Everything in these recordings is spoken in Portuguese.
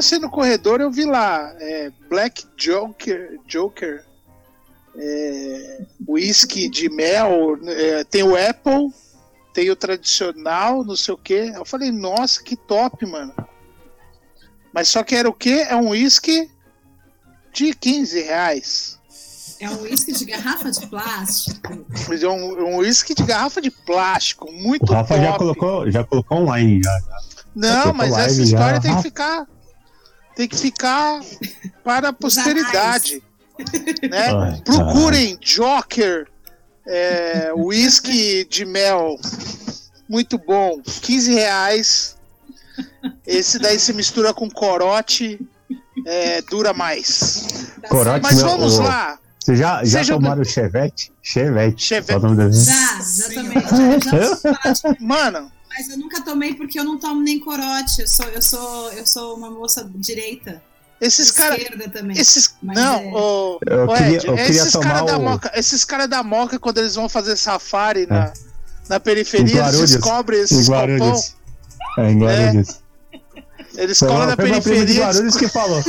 passei no corredor, eu vi lá é, Black Joker, Joker, é, whisky de mel, é, tem o Apple, tem o tradicional, não sei o que. Eu falei, nossa, que top, mano. Mas só que era o que? É um whisky de 15 reais. É um uísque de garrafa de plástico. Mas é um uísque um de garrafa de plástico, muito Rafa top. já colocou, já colocou online já. já. Não, mas essa história já. tem que ficar tem que ficar para a posteridade. Né? Ai, Procurem Joker é, whisky de mel. Muito bom. 15 reais. Esse daí se mistura com corote. É, dura mais. Corote, Mas vamos lá. Você já, já tomaram o Chevette? Chevette. Chevette. Já, já tomei. Já, já Mano. Mas eu nunca tomei porque eu não tomo nem corote. Eu sou, eu sou, eu sou uma moça direita. Esses caras. Esses. Não, é... o, eu o queria, eu queria esses caras o... da Moca. Esses caras da Moca, quando eles vão fazer safari na, é. na periferia, eles descobrem esses copão. É, em Guarulhos. É. Eles colam na periferia. De Guarulhos que falou.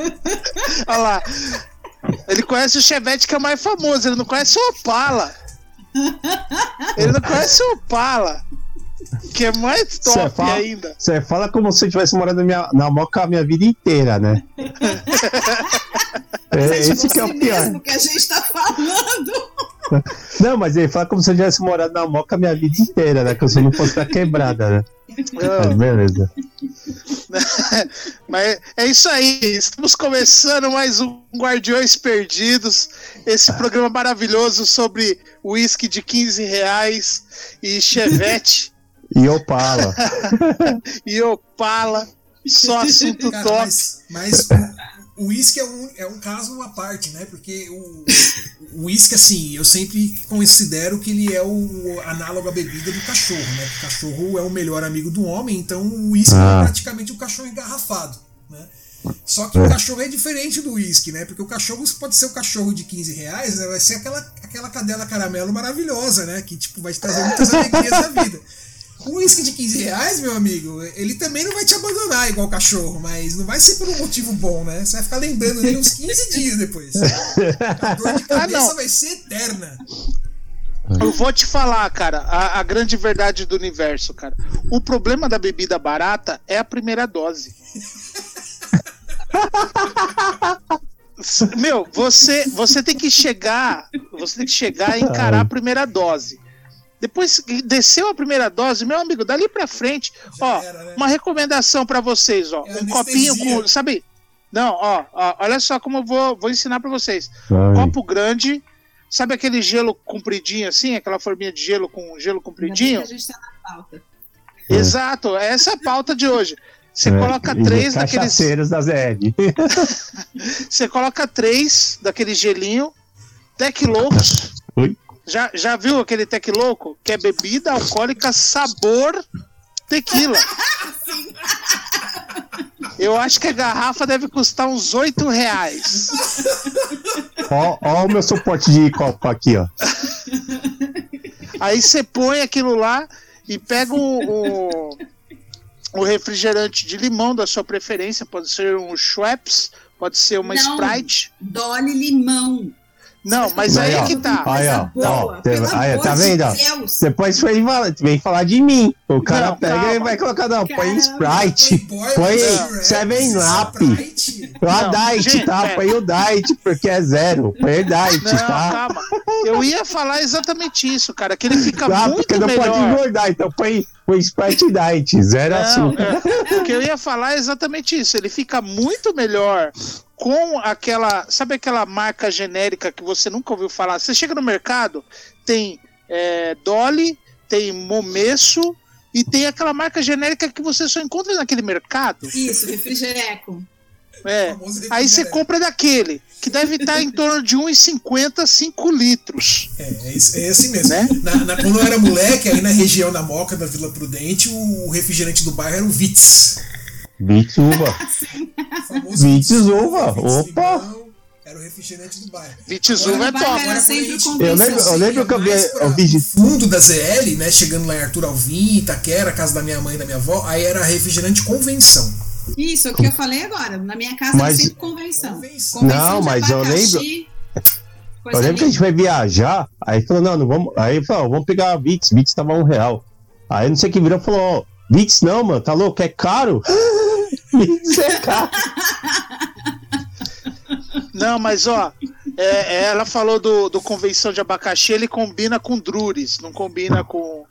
Olha lá. Ele conhece o Chevette que é o mais famoso, ele não conhece o Opala. Ele não conhece o Opala. Que é mais top fala, ainda. Você fala como se eu tivesse morado na, minha, na Moca a minha vida inteira, né? é, esse que é o pior. que a gente tá falando. Não, mas ele fala como se eu tivesse morado na Moca a minha vida inteira, né? Que eu só não fosse da quebrada, né? Mas beleza. Mas é isso aí. Estamos começando mais um Guardiões Perdidos. Esse programa maravilhoso sobre uísque de 15 reais e chevette. E Opala. e Opala. Só assunto Cara, top. Mas, mas o uísque é um, é um caso à parte, né? Porque o, uísque, assim, eu sempre considero que ele é o análogo à bebida do cachorro, né? o cachorro é o melhor amigo do homem, então o uísque ah. é praticamente o um cachorro engarrafado, né? Só que é. o cachorro é diferente do uísque, né? Porque o cachorro pode ser o um cachorro de 15 reais, né? Vai ser aquela, aquela cadela caramelo maravilhosa, né? Que tipo, vai te trazer muitas alegrias da vida. Um uísque de 15 reais, meu amigo, ele também não vai te abandonar igual cachorro, mas não vai ser por um motivo bom, né? Você vai ficar lembrando dele uns 15 dias depois. A dor de ah, cabeça ah, vai ser eterna. Eu vou te falar, cara, a, a, grande verdade do universo, cara. O problema da bebida barata é a primeira dose. Meu, você, você tem que chegar, você tem que chegar e encarar a primeira dose. Depois que desceu a primeira dose, meu amigo, dali pra frente, Já ó, era, né? uma recomendação para vocês, ó, é um copinho com, sabe? Não, ó, ó, olha só como eu vou, vou ensinar para vocês. Ai. Copo grande, sabe aquele gelo compridinho assim, aquela forminha de gelo com gelo compridinho? A gente tá na pauta. Exato, essa é a pauta de hoje. Você é, coloca três daqueles. da ZL. Você coloca três daquele gelinho, Tec Loucos. Oi? Já, já viu aquele tec louco? Que é bebida alcoólica sabor tequila. Eu acho que a garrafa deve custar uns 8 reais. Ó, ó o meu suporte de copo aqui, ó. Aí você põe aquilo lá e pega o, o, o, refrigerante de limão da sua preferência. Pode ser um Schweppes, pode ser uma Não, Sprite. Dole limão. Não, mas aí, aí que tá. Aí, ó. ó aí, tá vendo? Depois vem, vem falar de mim. O cara não, pega calma. e vai colocar, não, põe Sprite, põe Seven Up, a Diet, tá? Põe o Diet, porque é zero. Põe o Diet, não, tá? Calma. Eu ia falar exatamente isso, cara, que ele fica ah, muito porque não melhor. pode engordar, então põe o Sprite Diet, zero não, açúcar. É, o que eu ia falar é exatamente isso. Ele fica muito melhor com aquela. Sabe aquela marca genérica que você nunca ouviu falar? Você chega no mercado, tem é, Dolly, tem Momesso e tem aquela marca genérica que você só encontra naquele mercado. Isso, refrigereco. É. Aí você compra daquele, que deve estar em torno de 1,50, 5 litros. É, é, é assim mesmo. Né? Na, na, quando eu era moleque, aí na região da Moca, da Vila Prudente, o refrigerante do bairro era o Vitz. Vitz uva. Vitz uva. Opa! Era o refrigerante do bairro. Vitz uva é top. Eu lembro, eu lembro que eu vi, eu fundo da ZL, né? Chegando lá em Arthur Alvim, Itaquera, casa da minha mãe e da minha avó, aí era refrigerante convenção. Isso, o que eu falei agora. Na minha casa mas... é sempre convenção. convenção. Não, mas eu lembro. eu lembro que a gente vai viajar, aí falou, não, não vamos. Aí falou, vamos pegar a Beats, Beats tava um real. Aí não sei que virou falou, ó, Beats não, mano, tá louco, é caro? Não, mas ó, é, é, ela falou do, do convenção de abacaxi, ele combina com Drures, não combina com.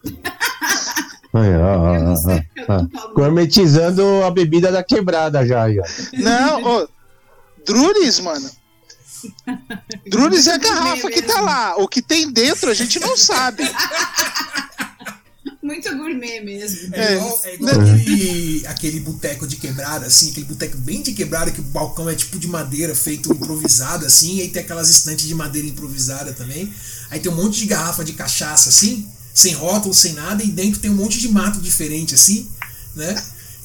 Gourmetizando a bebida da quebrada já. Aí, Não, ô, Drures, mano. Drures é a garrafa que tá lá. O que tem dentro a gente não sabe. Muito gourmet mesmo. É, igual, é igual aquele, aquele boteco de quebrada, assim, aquele boteco bem de quebrada, que o balcão é tipo de madeira feito improvisado, assim, e aí tem aquelas estantes de madeira improvisada também. Aí tem um monte de garrafa de cachaça, assim, sem rótulo, sem nada, e dentro tem um monte de mato diferente, assim, né?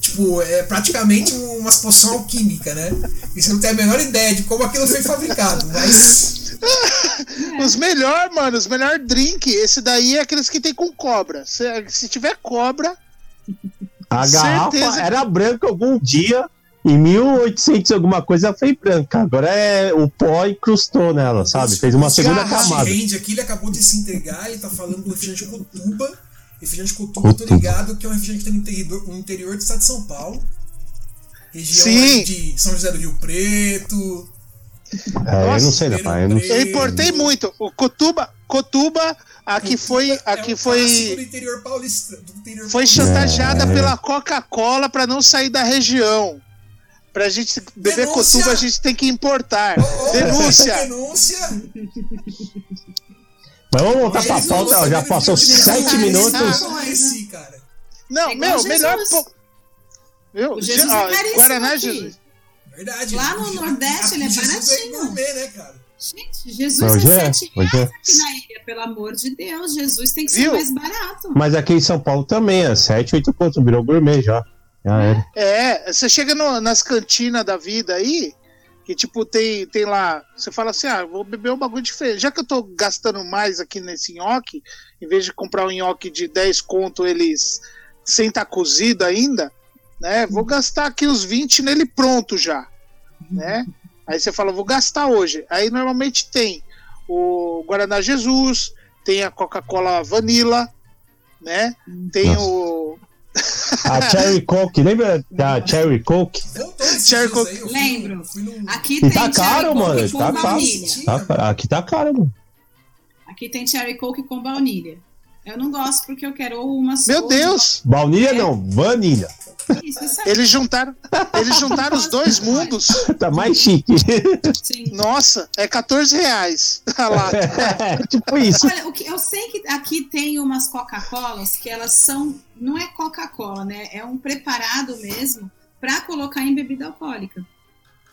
Tipo, é praticamente uma poção alquímica, né? E você não tem a menor ideia de como aquilo foi fabricado, mas os melhor, mano, os melhor drink. Esse daí é aqueles que tem com cobra. Se, se tiver cobra. A garrafa era branca algum dia. Em 1800 alguma coisa foi branca. Agora é o pó incrustou nela, sabe? Fez uma segunda camada. Rende aqui, ele acabou de se entregar, ele tá falando do refrigerante Cotuba. Refrigerante Cotuba, tô ligado que é um refrigerante que tem no interior, no interior do estado de São Paulo. Região Sim. de São José do Rio Preto. É, Nossa, eu não sei, pai. Eu, não sei. eu importei muito. O Cotuba, Cotuba, aqui foi, aqui é foi. Do interior paulista, do interior foi chantageada é. pela Coca-Cola para não sair da região. Pra gente beber Denúncia. Cotuba, a gente tem que importar. Oh, Denúncia. Denúncia. Mas vamos voltar pra pauta, já passou sete minutos. Não, meu, melhor. Meu, o Jesus é Guaraná Jesus. Verdade. Lá no Nordeste ele é Jesus é baratinho. É gourmet, né, cara? Gente, Jesus Hoje é, é 7 reais é. aqui na ilha, pelo amor de Deus. Jesus tem que Viu? ser mais barato. Mas aqui em São Paulo também é 7, 8 pontos, virou gourmet já. já é. é, você chega no, nas cantinas da vida aí, que tipo tem, tem lá, você fala assim, ah, vou beber um bagulho diferente. Já que eu tô gastando mais aqui nesse nhoque, em vez de comprar um nhoque de 10 conto, eles sem estar tá cozido ainda, né? Vou gastar aqui os 20 nele pronto já, né? Aí você fala, vou gastar hoje. Aí normalmente tem o Guaraná Jesus, tem a Coca-Cola Vanilla, né? Tem Nossa. o a Cherry Coke, lembra da Cherry Coke? Cherry Coke. Lembro. Aqui e tem tá caro, mano. Tá caro. Tá, aqui tá caro, mano. Aqui tem Cherry Coke com baunilha. Eu não gosto porque eu quero uma só. Meu Deus! Baunilha é. não, vanilha. Isso, isso é. Eles juntaram, eles juntaram os dois mundos. Tá mais chique. Sim. Nossa, é 14 reais a lata. É, tipo isso. Olha, o que, eu sei que aqui tem umas Coca-Colas que elas são. Não é Coca-Cola, né? É um preparado mesmo para colocar em bebida alcoólica.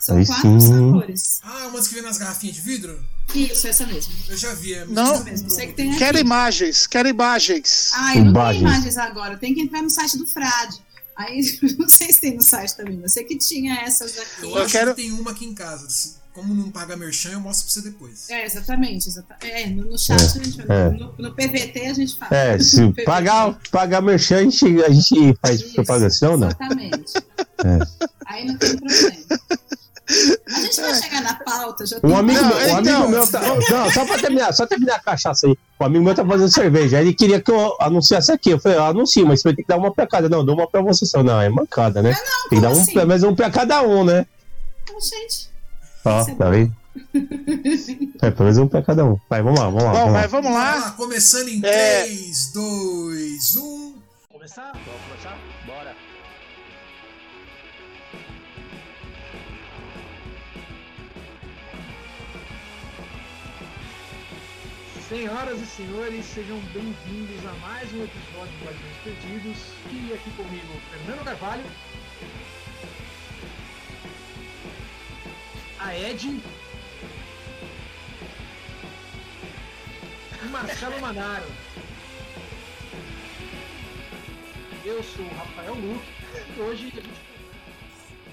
São Aí quatro sim. sabores. Ah, umas que vem nas garrafinhas de vidro? Isso, essa mesmo. Eu já vi. É não, mesmo. Sei que tem quero imagens, quero imagens. Ah, eu não imagens. tenho imagens agora. Tem que entrar no site do Frade. Aí, não sei se tem no site também, mas sei que tinha essas aqui. Eu, eu quero... que tem uma aqui em casa. Como não paga merchan, eu mostro pra você depois. É, exatamente. exatamente. É, no, no chat é, a gente é. no, no, PVT a gente fala. É, se pagar, pagar merchan, a gente, a gente faz Isso, propagação, não? Exatamente. É. Aí não tem problema. A gente vai chegar na pauta, já um amigo, meu, um amigo meu tá, não, só pra terminar, só terminar a cachaça aí. O amigo meu tá fazendo cerveja. Ele queria que eu anunciasse aqui. Eu falei, eu anuncio, mas você vai ter que dar uma pra cada. Não, dou uma pra você só. Não, é mancada, né? Não, tem que dar um, assim? pelo menos um pra cada um, né? Não, gente. Ó, tá vendo? é, pelo menos um pra cada um. Vai, vamos lá, vamos lá. Bom, vamos mas vamos lá. lá. Começando em é... 3, 2, 1. Começar? Vamos começar? Senhoras e senhores, sejam bem-vindos a mais um episódio de Guardiões Perdidos. E aqui comigo, Fernando Carvalho. A Ed. E Marcelo Manaro. Eu sou o Rafael Luque hoje a gente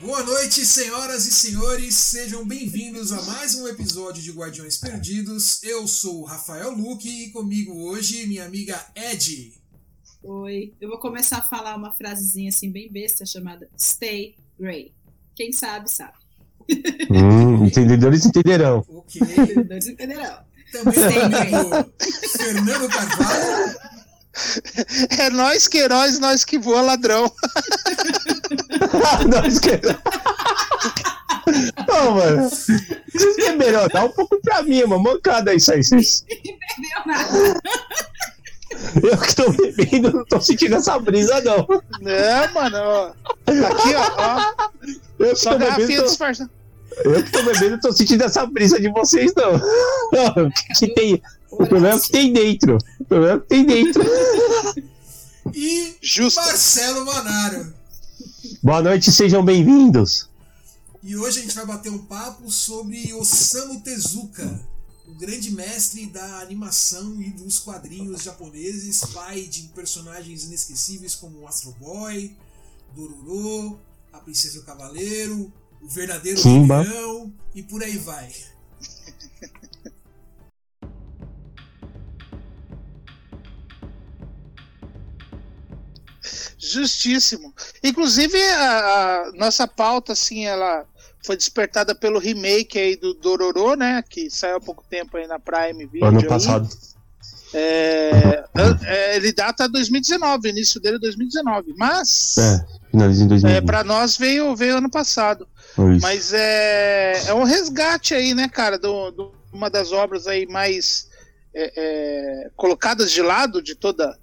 Boa noite, senhoras e senhores, sejam bem-vindos a mais um episódio de Guardiões Perdidos. Eu sou o Rafael Luque e comigo hoje minha amiga Ed. Oi, eu vou começar a falar uma frasezinha assim bem besta chamada Stay Grey. Quem sabe, sabe. Hum, entendedores entenderão. Ok. Entendedores entenderão. Também tem Fernando Carvalho. É nós que heróis, nós que voa ladrão. nós que Não, mano. Vocês beberam, dá um pouco pra mim, uma mancada isso aí. Vocês... Bebeu nada. Eu que tô bebendo, não tô sentindo essa brisa, não. Não, mano, ó. Aqui, ó. ó. Eu Só tô... disfarçada. Eu que tô bebendo, tô sentindo essa brisa de vocês, não. não que tem... O problema é o que tem dentro. O problema é o que tem dentro. E Justo. Marcelo Manaro. Boa noite, sejam bem-vindos. E hoje a gente vai bater um papo sobre Osamu Tezuka, o grande mestre da animação e dos quadrinhos japoneses, pai de personagens inesquecíveis como Astro Boy, Dororo, a Princesa e o Cavaleiro, o verdadeiro Kimba. e por aí vai. Justíssimo. Inclusive, a, a, nossa pauta, assim, ela foi despertada pelo remake aí do Dororo, né? Que saiu há pouco tempo aí na Prime Video. Ano passado. É, é, ele data 2019, início dele é 2019. Mas. É, finalzinho 2020. É, pra nós veio, veio ano passado. Mas é, é um resgate aí, né, cara? Do uma das obras aí mais é, é, colocadas de lado de toda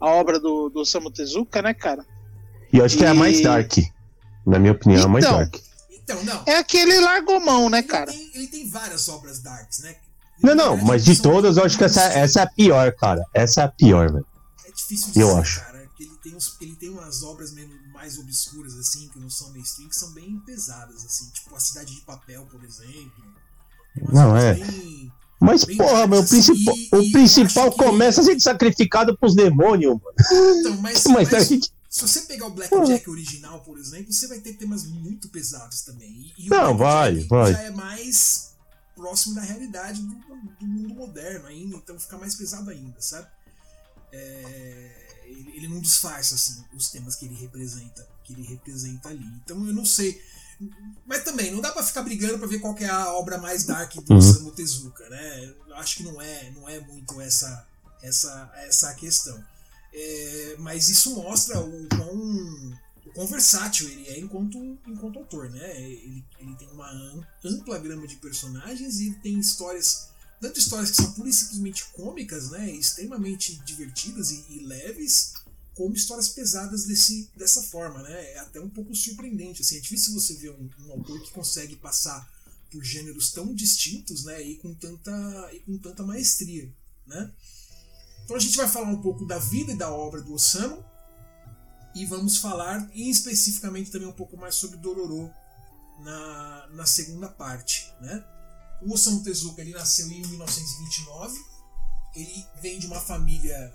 a obra do, do Samu Tezuka, né, cara? E eu acho e... que é a mais dark. Na minha opinião, então, a mais então, dark. Então, não. É aquele largomão, né, cara? Ele tem, ele tem várias obras darks, né? Não, não, mas de todas eu acho que essa, essa é a pior, cara. Essa é a pior, velho. É difícil de eu dizer, acho. cara. Porque ele tem, uns, ele tem umas obras mais obscuras, assim, que não são mainstream, que são bem pesadas, assim. Tipo A Cidade de Papel, por exemplo. Não, é. Bem, mas, bem porra, meu, e, o principal começa que... a ser sacrificado pros demônios, mano. Então, mas, mas, mas gente... se você pegar o Black Jack original, por exemplo, você vai ter temas muito pesados também. E, e não, vai, vai. já é mais próximo da realidade do, do, mundo moderno ainda, então fica mais pesado ainda, sabe? É, ele, ele, não disfarça assim os temas que ele representa, que ele representa ali. Então eu não sei, mas também não dá para ficar brigando para ver qual é a obra mais dark do uhum. Osamu Tezuka, né? Eu acho que não é, não é muito essa essa essa questão. É, mas isso mostra o quão quão versátil ele é enquanto, enquanto autor, né? Ele, ele tem uma ampla grama de personagens e tem histórias, tanto histórias que são pura e simplesmente cômicas, né? Extremamente divertidas e, e leves, como histórias pesadas desse, dessa forma, né? É até um pouco surpreendente, assim, é difícil você ver um, um autor que consegue passar por gêneros tão distintos, né? E com tanta, e com tanta maestria, né? Então a gente vai falar um pouco da vida e da obra do Osamu, e vamos falar e especificamente também um pouco mais sobre Dororo na, na segunda parte. Né? O Osamu Tezuka ele nasceu em 1929, ele vem de uma família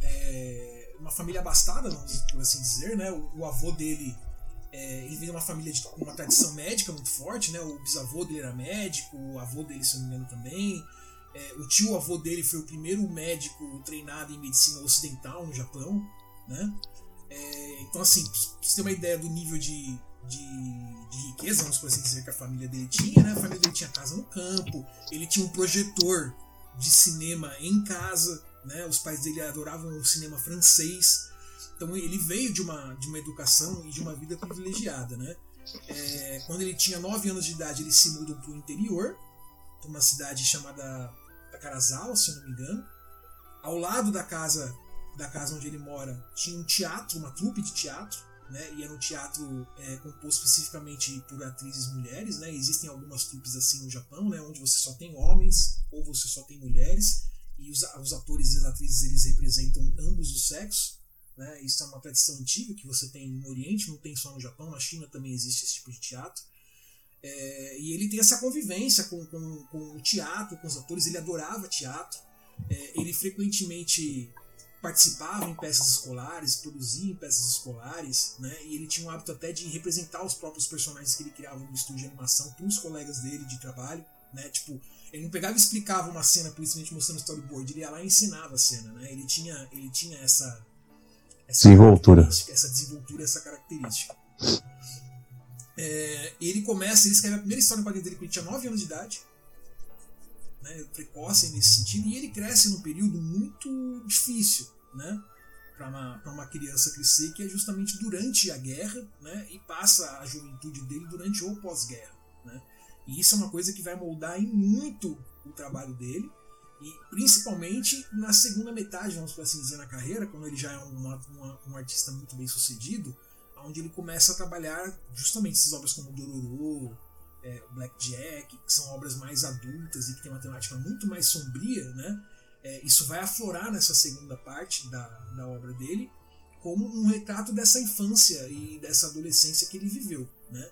é, uma família abastada, por assim dizer, né? O, o avô dele é, ele vem de uma família de uma tradição médica muito forte, né? O bisavô dele era médico, o avô dele, se não me engano, também. É, o tio avô dele foi o primeiro médico treinado em medicina ocidental no Japão, né? É, então, assim, pra você ter uma ideia do nível de, de, de, riqueza, vamos por assim dizer, que a família dele tinha, né? A família dele tinha casa no campo, ele tinha um projetor de cinema em casa, né? Os pais dele adoravam o cinema francês. Então ele veio de uma, de uma educação e de uma vida privilegiada, né? É, quando ele tinha 9 anos de idade, ele se mudou para o interior, para uma cidade chamada Takarazawa, se eu não me engano. Ao lado da casa da casa onde ele mora tinha um teatro, uma trupe de teatro, né? E era um teatro é, composto especificamente por atrizes mulheres, né? Existem algumas trupes assim no Japão, né? Onde você só tem homens ou você só tem mulheres e os, os atores e as atrizes eles representam ambos os sexos, né? Isso é uma tradição antiga que você tem no Oriente, não tem só no Japão, na China também existe esse tipo de teatro. É, e ele tem essa convivência com, com, com, o teatro, com os atores, ele adorava teatro. É, ele frequentemente participava em peças escolares, produzia em peças escolares, né? E ele tinha o hábito até de representar os próprios personagens que ele criava no estúdio de animação para os colegas dele de trabalho, né? Tipo, ele não pegava e explicava uma cena, principalmente mostrando storyboard, ele ia lá e ensinava a cena, né? Ele tinha, ele tinha essa, essa desenvoltura, essa desenvoltura, essa característica. É, ele começa, ele escreve a primeira história em quadrinhos dele quando ele tinha 9 anos de idade. Né, precoce nesse sentido, e ele cresce num período muito difícil, né? Para uma, uma criança crescer, que é justamente durante a guerra, né? E passa a juventude dele durante o pós-guerra, né? E isso é uma coisa que vai moldar em muito o trabalho dele, e principalmente na segunda metade, vamos assim dizer, na carreira, quando ele já é uma, uma, um artista muito bem sucedido, onde ele começa a trabalhar justamente essas obras como Dororo, é, Blackjack, que são obras mais adultas e que tem uma temática muito mais sombria, né? É, isso vai aflorar nessa segunda parte da, da obra dele como um retrato dessa infância e dessa adolescência que ele viveu, né?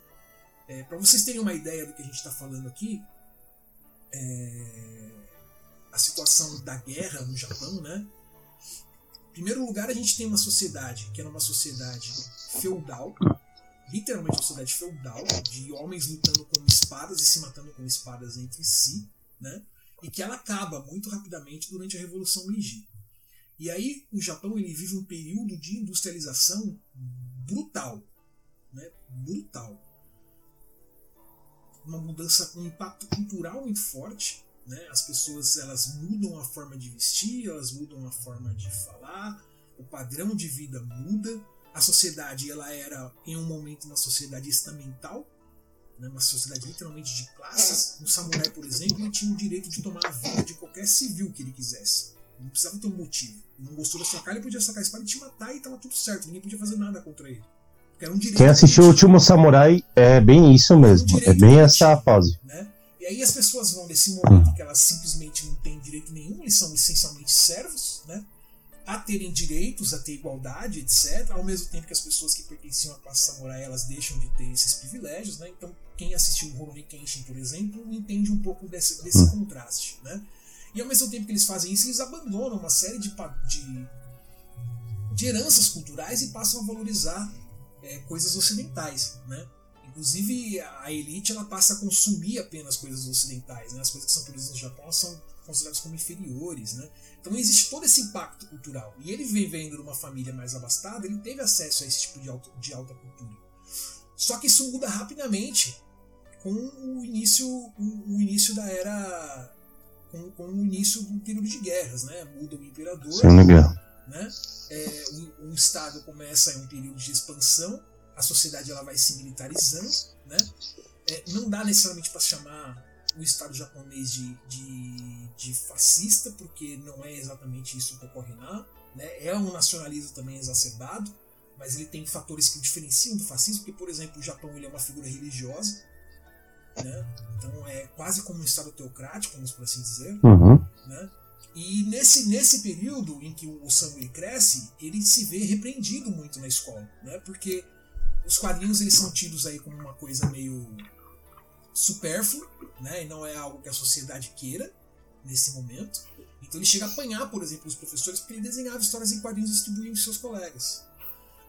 É, Para vocês terem uma ideia do que a gente está falando aqui, é, a situação da guerra no Japão, né? Em primeiro lugar, a gente tem uma sociedade que era uma sociedade feudal, literalmente uma sociedade feudal, de homens lutando com espadas e se matando com espadas entre si, né? E que ela acaba muito rapidamente durante a Revolução Meiji. E aí o Japão ele vive um período de industrialização brutal, né? Brutal. Uma mudança com um impacto cultural muito forte, né? As pessoas elas mudam a forma de vestir, elas mudam a forma de falar, o padrão de vida muda a sociedade ela era em um momento uma sociedade estamental, né, uma sociedade literalmente de classes. Um samurai, por exemplo, ele tinha o direito de tomar a vida de qualquer civil que ele quisesse. Não precisava ter um motivo. Ele não gostou da sua cara, ele podia sacar a espada e te matar e estava tudo certo. Ninguém podia fazer nada contra ele. Um Quem assistiu o Último Samurai é bem isso mesmo. Um é bem essa fase. Né? E aí as pessoas vão nesse momento hum. que elas simplesmente não têm direito nenhum, eles são essencialmente servos, né? a terem direitos, a ter igualdade, etc., ao mesmo tempo que as pessoas que pertenciam à classe samurai elas deixam de ter esses privilégios, né? Então, quem assistiu o Rurouni Kenshin, por exemplo, entende um pouco desse, desse hum. contraste, né? E ao mesmo tempo que eles fazem isso, eles abandonam uma série de, de, de heranças culturais e passam a valorizar é, coisas ocidentais, né? Inclusive, a elite ela passa a consumir apenas coisas ocidentais, né? As coisas que são produzidas no Japão são considerados como inferiores, né? Então existe todo esse impacto cultural. E ele vivendo numa família mais abastada, ele teve acesso a esse tipo de, alto, de alta cultura. Só que isso muda rapidamente com o início, o, o início da era. Com, com, o início do período de guerras, né? Muda o imperador. Né? É, o, o, Estado começa em um período de expansão, a sociedade ela vai se militarizando, né? É, não dá necessariamente para chamar o Estado japonês de, de, de, fascista, porque não é exatamente isso que ocorre lá. Né? É um nacionalismo também exacerbado, mas ele tem fatores que o diferenciam do fascismo, porque, por exemplo, o Japão ele é uma figura religiosa, né? então é quase como um Estado teocrático, vamos por assim dizer. Uhum. Né? E nesse, nesse período em que o Samuel cresce, ele se vê repreendido muito na escola, né? porque os quadrinhos eles são tidos aí como uma coisa meio supérfluo, né? E não é algo que a sociedade queira nesse momento. Então ele chega a apanhar, por exemplo, os professores porque ele desenhava histórias em quadrinhos e distribuía entre seus colegas.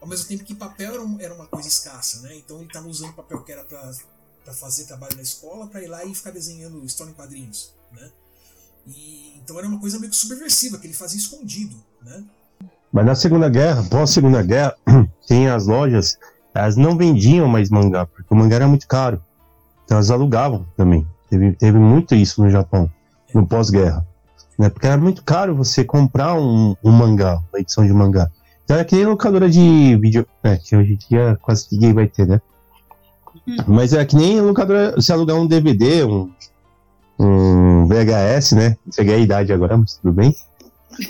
Ao mesmo tempo que papel era, uma coisa escassa, né? Então ele estava usando papel que era para fazer trabalho na escola para ir lá e ficar desenhando história em quadrinhos, né? E, então era uma coisa meio que subversiva, que ele fazia escondido, né? Mas na Segunda Guerra, pós Segunda Guerra, tem as lojas, elas não vendiam mais mangá, porque o mangá era muito caro. Então elas alugavam também. Teve, teve muito isso no Japão, no pós-guerra. Né? Porque era muito caro você comprar um, um mangá, uma edição de mangá. Então era que nem locadora de vídeo. É, que hoje em dia quase ninguém vai ter, né? Hum. Mas é que nem locadora, você alugar um DVD, um, um VHS, né? Cheguei a idade agora, mas tudo bem.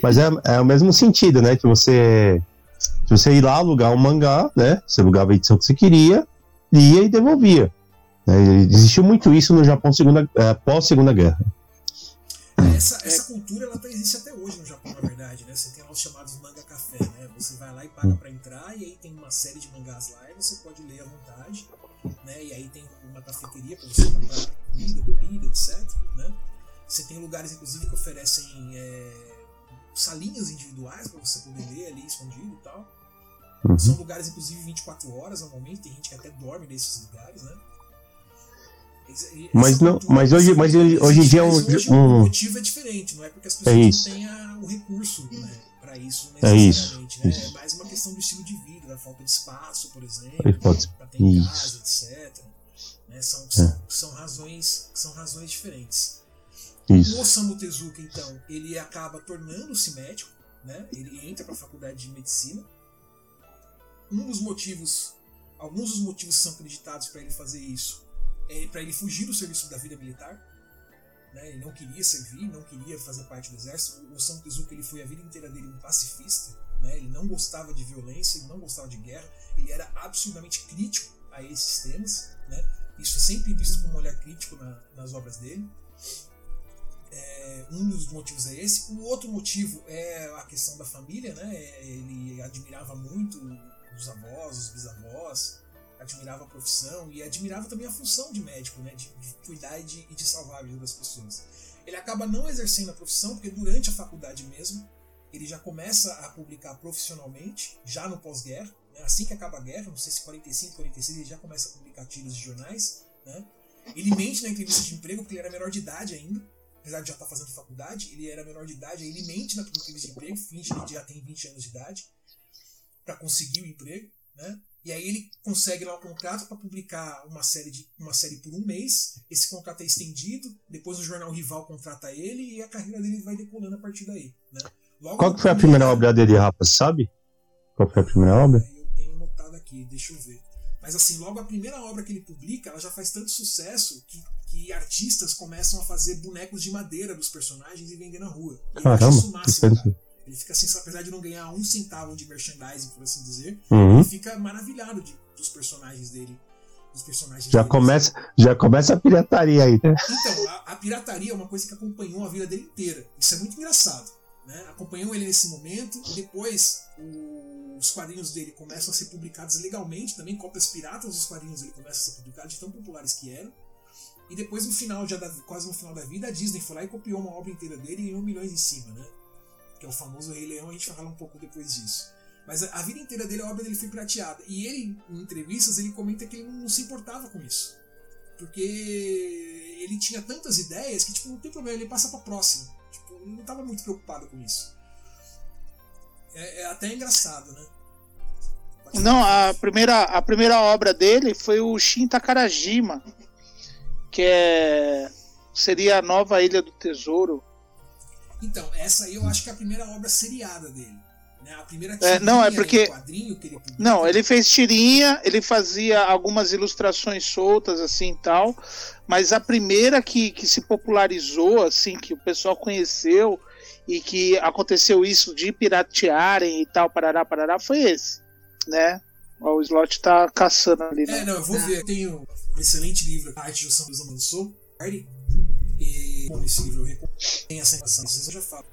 Mas é, é o mesmo sentido, né? Que você. Se você ir lá alugar um mangá, né? Você alugava a edição que você queria, lia e devolvia. É, existiu muito isso no Japão segunda, é, pós Segunda Guerra. Essa, essa cultura ela tá, existe até hoje no Japão, na verdade, né? Você tem lá os chamados manga café, né? Você vai lá e paga para entrar e aí tem uma série de mangás lá e você pode ler à vontade, né? E aí tem uma cafeteria para você comprar comida, bebida, etc, né? Você tem lugares inclusive que oferecem é, salinhas individuais para você poder ler ali escondido e tal. Uhum. São lugares inclusive 24 horas normalmente, tem gente que até dorme nesses lugares, né? Mas não, mas hoje, mas hoje, hoje em dia é um, hoje um... o motivo é diferente, não é porque as pessoas é não têm o recurso né, para isso é isso, né? isso. É mais uma questão do estilo de vida, da falta de espaço, por exemplo, para ter em casa, etc. Né? São, são, é. são, razões, são razões diferentes. Isso. O Osamu Tezuka, então, ele acaba tornando-se médico, né? ele entra para a faculdade de medicina. Um dos motivos, alguns dos motivos que são acreditados para ele fazer isso é para ele fugir do serviço da vida militar. Né? Ele não queria servir, não queria fazer parte do exército. O Osamu Tezuka ele foi a vida inteira dele um pacifista. Né? Ele não gostava de violência, ele não gostava de guerra. Ele era absurdamente crítico a esses temas. Né? Isso é sempre visto com um olhar crítico na, nas obras dele. É, um dos motivos é esse. O outro motivo é a questão da família. Né? Ele admirava muito os avós, os bisavós, admirava a profissão e admirava também a função de médico, né? de, de cuidar e de, de salvar a vida das pessoas. Ele acaba não exercendo a profissão porque durante a faculdade mesmo ele já começa a publicar profissionalmente, já no pós-guerra, né? assim que acaba a guerra, não sei se 45, 46, ele já começa a publicar tiros de jornais. Né? Ele mente na entrevista de emprego porque ele era menor de idade ainda, apesar de já estar fazendo faculdade, ele era menor de idade, ele mente na entrevista de emprego, finge que já tem 20 anos de idade, para conseguir o emprego. Né? E aí ele consegue lá o contrato para publicar uma série, de, uma série por um mês. Esse contrato é estendido, depois o jornal rival contrata ele e a carreira dele vai decolando a partir daí. Né? Logo Qual que foi a primeira obra dele, rapaz? Sabe? Qual foi a primeira obra? Eu tenho anotado aqui, deixa eu ver. Mas assim, logo a primeira obra que ele publica, ela já faz tanto sucesso que, que artistas começam a fazer bonecos de madeira dos personagens e vender na rua. E Caramba, isso máximo, ele fica assim, apesar de não ganhar um centavo de merchandising, por assim dizer, uhum. ele fica maravilhado de, dos personagens dele. Dos personagens já dele. começa Já começa a pirataria aí, né? Então, a, a pirataria é uma coisa que acompanhou a vida dele inteira. Isso é muito engraçado. Né? Acompanhou ele nesse momento, depois o, os quadrinhos dele começam a ser publicados legalmente, também cópias piratas dos quadrinhos dele começam a ser publicados, de tão populares que eram. E depois, no final, já da, quase no final da vida, a Disney foi lá e copiou uma obra inteira dele e ganhou milhões em cima, né? Que é o famoso Rei Leão, a gente vai falar um pouco depois disso. Mas a, vida inteira dele, a obra dele foi prateada. E ele, em entrevistas, ele comenta que ele não, não se importava com isso. Porque ele tinha tantas ideias que, tipo, não tem problema, ele passa pra próxima não estava muito preocupado com isso. É, é até engraçado, né? Não, a primeira, a primeira obra dele foi o Shin Takarajima, que é, seria a nova Ilha do Tesouro. Então, essa aí eu acho que é a primeira obra seriada dele. Né? A primeira é, não, é porque quadrinho que ele Não, ele fez tirinha, ele fazia algumas ilustrações soltas assim tal, mas a primeira que, que se popularizou, assim, que o pessoal conheceu e que aconteceu isso de piratearem e tal, parará, parará, foi esse, né? O Slot tá caçando ali, né? É, não, eu vou ver. Tem um excelente livro, A Arte de São Luís lançou, livro eu recomendo. Tem essa informação, vocês já falam.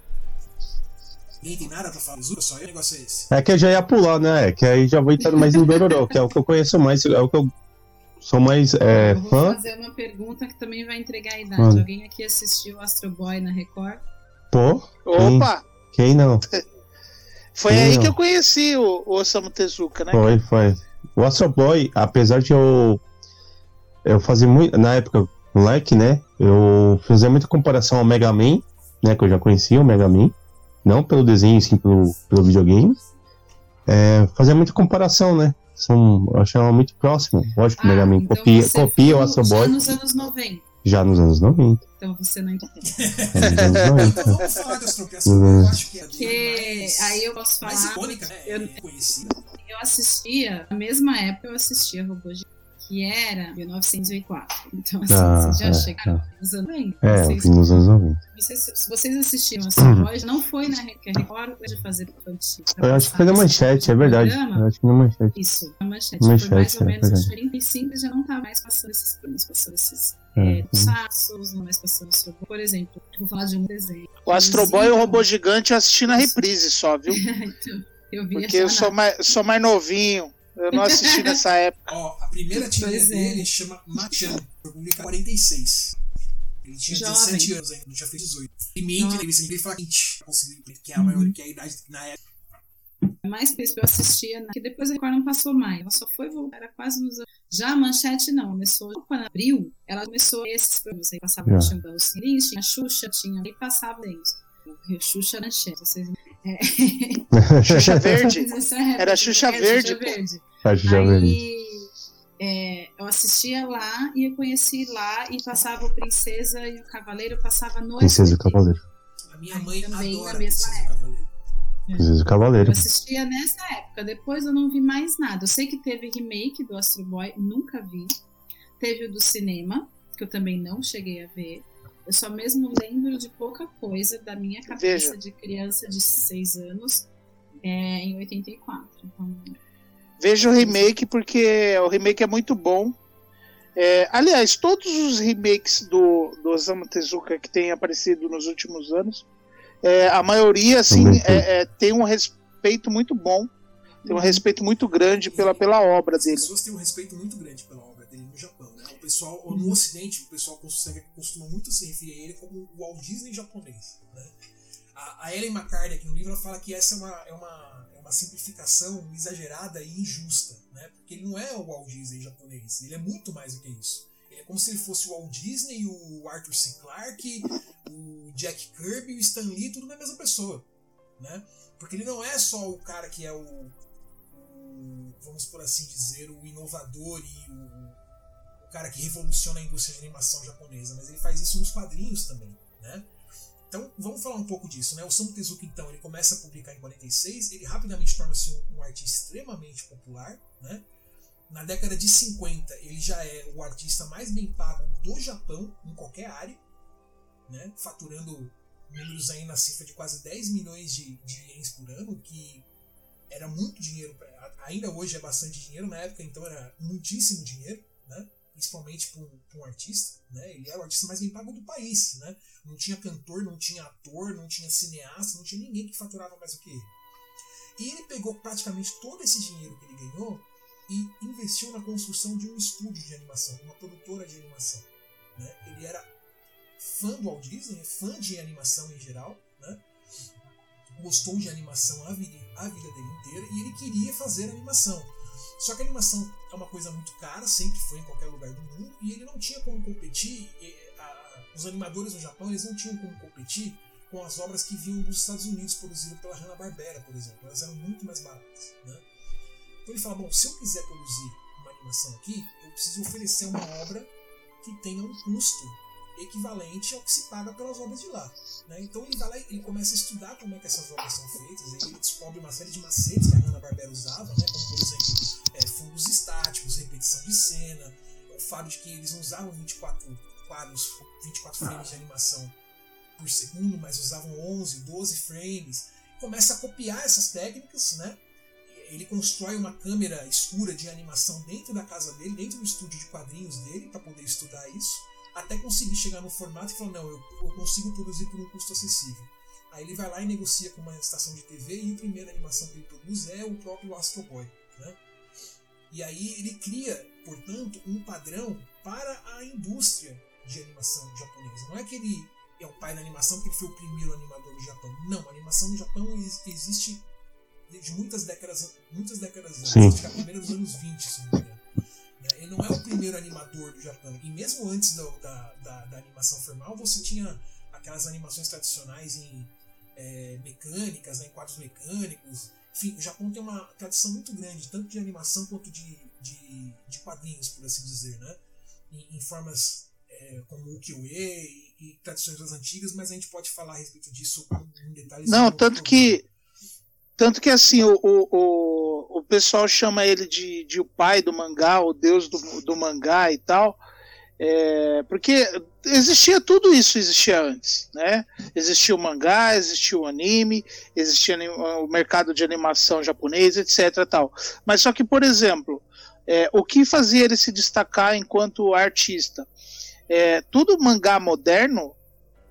Ninguém tem nada pra falar só o negócio é esse. É que eu já ia pular, né? É que aí já vou entrando mais em Dororó, que é o que eu conheço mais, é o que eu sou mais é, eu vou fã. fazer uma pergunta que também vai entregar a idade. Mano. Alguém aqui assistiu Astro Boy na Record? Pô? Opa! Quem, quem não? Foi quem aí não? que eu conheci o, o Osamu Tezuka, né? Foi, foi. O Astro Boy, apesar de eu eu fazia muito na época moleque, né? Eu fazia muita comparação ao Mega Man, né? Que eu já conhecia o Mega Man, não pelo desenho, sim pelo, pelo videogame. É, fazia muita comparação, né? são, eu achava muito próximo. Lógico que ah, o Mega Man então copia, copia o Astro Boy. Já nos anos 90. Já nos anos 90. Então você não entende. É, nos anos 90. Vamos falar das eu acho que é que aí eu posso falar. Mais icônica, né? Eu, eu assistia, na mesma época eu assistia Robô Gigante que era 1904. Então, assim, ah, vocês já é, chegaram é. nos anos 90. É, vocês, nos anos 90. Vocês, se vocês assistiram essa uhum. voz, não foi na Record de fazer infantil. Eu acho que foi na manchete, é verdade. Eu acho que na manchete. Isso, na manchete. manchete foi mais ou é, menos os 45 já não tá mais passando esses planos, passando esses é, é, Sassos, não mais passando sobre. Por exemplo, vou falar de um desenho. O Astro Boy e o Robô Gigante eu assisti na reprise só, viu? então, eu vi Porque eu sou mais, sou mais novinho. Eu não assisti nessa época. Ó, a primeira tirinha é. dele chama Machan, foi publicada em 46. Ele tinha Jovem. 17 anos ainda, já fez 18. E mente, ele sempre fala 20, que é a maior, que é a idade na época. mais que eu assistia, que depois a Record não passou mais. Ela só foi voltar, era quase nos Já a Manchete não, começou quando abriu, ela começou esses programas aí, passava yeah. tinha o Siris, tinha a Xuxa, tinha, e passava isso. Xuxa Manchete, vocês é. Xuxa Verde. Era Xuxa Verde. Xuxa Verde. A Xuxa Verde. É, eu assistia lá e eu conheci lá e passava o Princesa e o Cavaleiro, passava no Princesa e o Cavaleiro. A minha mãe também adora na mesma Princesa época. e Cavaleiro. Princesa e o Cavaleiro. Eu assistia nessa época, depois eu não vi mais nada. Eu sei que teve remake do Astro Boy, nunca vi. Teve o do cinema, que eu também não cheguei a ver. Eu só mesmo lembro de pouca coisa da minha cabeça Veja. de criança de 6 anos é, em 84. Então, Veja o remake, porque o remake é muito bom. É, aliás, todos os remakes do, do Osamu Tezuka que tem aparecido nos últimos anos, é, a maioria assim, é, é, tem um respeito muito bom, tem um uhum. respeito muito grande pela, pela obra dele. As pessoas têm um respeito muito grande pela obra dele no Japão. Pessoal, no uhum. Ocidente, o pessoal consegue, costuma muito se referir a ele como o Walt Disney japonês. Né? A, a Ellen McCartney, aqui no livro, ela fala que essa é uma, é uma uma simplificação exagerada e injusta, né? Porque ele não é o Walt Disney japonês, ele é muito mais do que isso. Ele é como se ele fosse o Walt Disney, o Arthur C. Clarke, o Jack Kirby o Stan Lee, tudo na mesma pessoa, né? Porque ele não é só o cara que é o, o vamos por assim dizer, o inovador e o cara que revoluciona a indústria de animação japonesa, mas ele faz isso nos quadrinhos também, né? Então, vamos falar um pouco disso, né? O Samu Tezuka, então, ele começa a publicar em 46, ele rapidamente torna-se um, um, artista extremamente popular, né? Na década de 50, ele já é o artista mais bem pago do Japão, em qualquer área, né? Faturando números aí na cifra de quase 10 milhões de, de ienes por ano, que era muito dinheiro, ainda hoje é bastante dinheiro, na época então era muitíssimo dinheiro, né? Principalmente para um, artista, né? Ele era o artista mais bem pago do país, né? Não tinha cantor, não tinha ator, não tinha cineasta, não tinha ninguém que faturava mais do que ele. E ele pegou praticamente todo esse dinheiro que ele ganhou e investiu na construção de um estúdio de animação, uma produtora de animação. Né? Ele era fã do Walt Disney, fã de animação em geral, né? gostou de animação a vida, a vida dele inteira e ele queria fazer animação. Só que a animação é uma coisa muito cara, sempre foi em qualquer lugar do mundo, e ele não tinha como competir. A, os animadores no Japão eles não tinham como competir com as obras que vinham dos Estados Unidos produzidas pela Hanna-Barbera, por exemplo. Elas eram muito mais baratas. Né? Então ele fala: bom, se eu quiser produzir uma animação aqui, eu preciso oferecer uma obra que tenha um custo equivalente ao que se paga pelas obras de lá. Né? Então ele vai lá ele começa a estudar como é que essas obras são feitas, ele descobre uma série de macetes que a Hanna-Barbera usava, né? como por exemplo é, fundos estáticos, repetição de cena, o fato de que eles não usavam 24 quadros, 24 frames de animação por segundo, mas usavam 11, 12 frames. Começa a copiar essas técnicas, né? Ele constrói uma câmera escura de animação dentro da casa dele, dentro do estúdio de quadrinhos dele, para poder estudar isso, até conseguir chegar no formato e falar: não, eu, eu consigo produzir por um custo acessível. Aí ele vai lá e negocia com uma estação de TV e a primeira animação que ele produz é o próprio Astro Boy. E aí ele cria, portanto, um padrão para a indústria de animação japonesa. Não é que ele é o pai da animação porque ele foi o primeiro animador do Japão. Não, a animação no Japão existe de muitas décadas, muitas décadas antes, acho que é a primeira dos anos 20, se não me engano. Né, ele não é o primeiro animador do Japão. E mesmo antes da, da, da, da animação formal, você tinha aquelas animações tradicionais em é, mecânicas, né, em quadros mecânicos, enfim, o Japão tem uma tradição muito grande, tanto de animação quanto de, de, de quadrinhos, por assim dizer, né? Em, em formas é, como o ukiyo-e e, e, tradições das antigas, mas a gente pode falar a respeito disso em detalhes. Não, tanto que tanto que assim o, o, o pessoal chama ele de, de o pai do mangá, o deus do, do mangá e tal. É, porque existia tudo isso existia antes, né? Existia o mangá, existia o anime, existia o mercado de animação japonês, etc. Tal. Mas só que, por exemplo, é, o que fazia ele se destacar enquanto artista? É, tudo mangá moderno,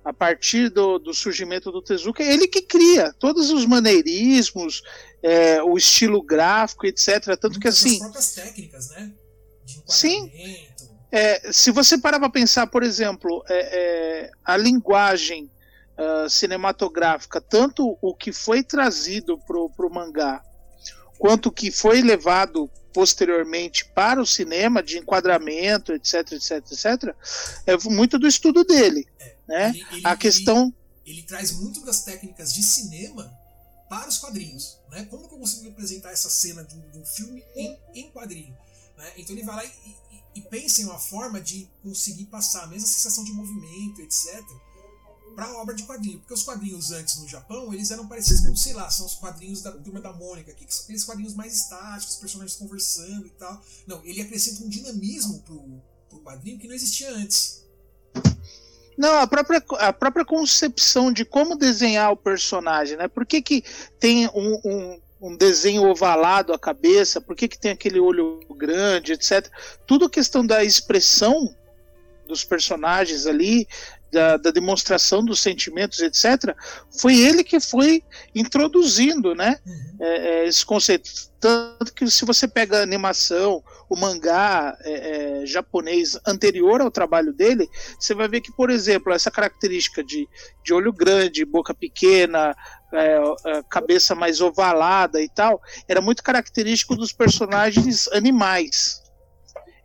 a partir do, do, surgimento do Tezuka, é ele que cria todos os maneirismos, é, o estilo gráfico, etc. Tanto Muitas que assim. As próprias técnicas, né? Sim. É, se você parar para pensar, por exemplo, é, é, a linguagem uh, cinematográfica, tanto o que foi trazido para o mangá quanto que foi levado posteriormente para o cinema, de enquadramento, etc, etc, etc, é muito do estudo dele. É, né? Ele, ele, a questão. Ele, ele, traz muito das técnicas de cinema para os quadrinhos. Né? Como que eu consigo representar essa cena de um, de um filme em, em quadrinho? Né? Então ele vai lá e, e, e pensa em uma forma de conseguir passar a mesma sensação de movimento, etc para a obra de quadrinho. Porque os quadrinhos antes no Japão, eles eram parecidos com, sei lá, são os quadrinhos da Turma da Mônica, que são aqueles quadrinhos mais estáticos, os personagens conversando e tal. Não, ele acrescenta um dinamismo pro, pro quadrinho que não existia antes. Não, a própria, a própria concepção de como desenhar o personagem, né? Por que, que tem um, um, um desenho ovalado a cabeça? Por que, que tem aquele olho grande, etc. Tudo questão da expressão dos personagens ali, da, da, demonstração dos sentimentos, etc., foi ele que foi introduzindo né, uhum. é, é, esse conceito. Tanto que se você pega a animação, o mangá é, é, japonês anterior ao trabalho dele, você vai ver que, por exemplo, essa característica de, de olho grande, boca pequena, é, é, cabeça mais ovalada e tal, era muito característico dos personagens animais.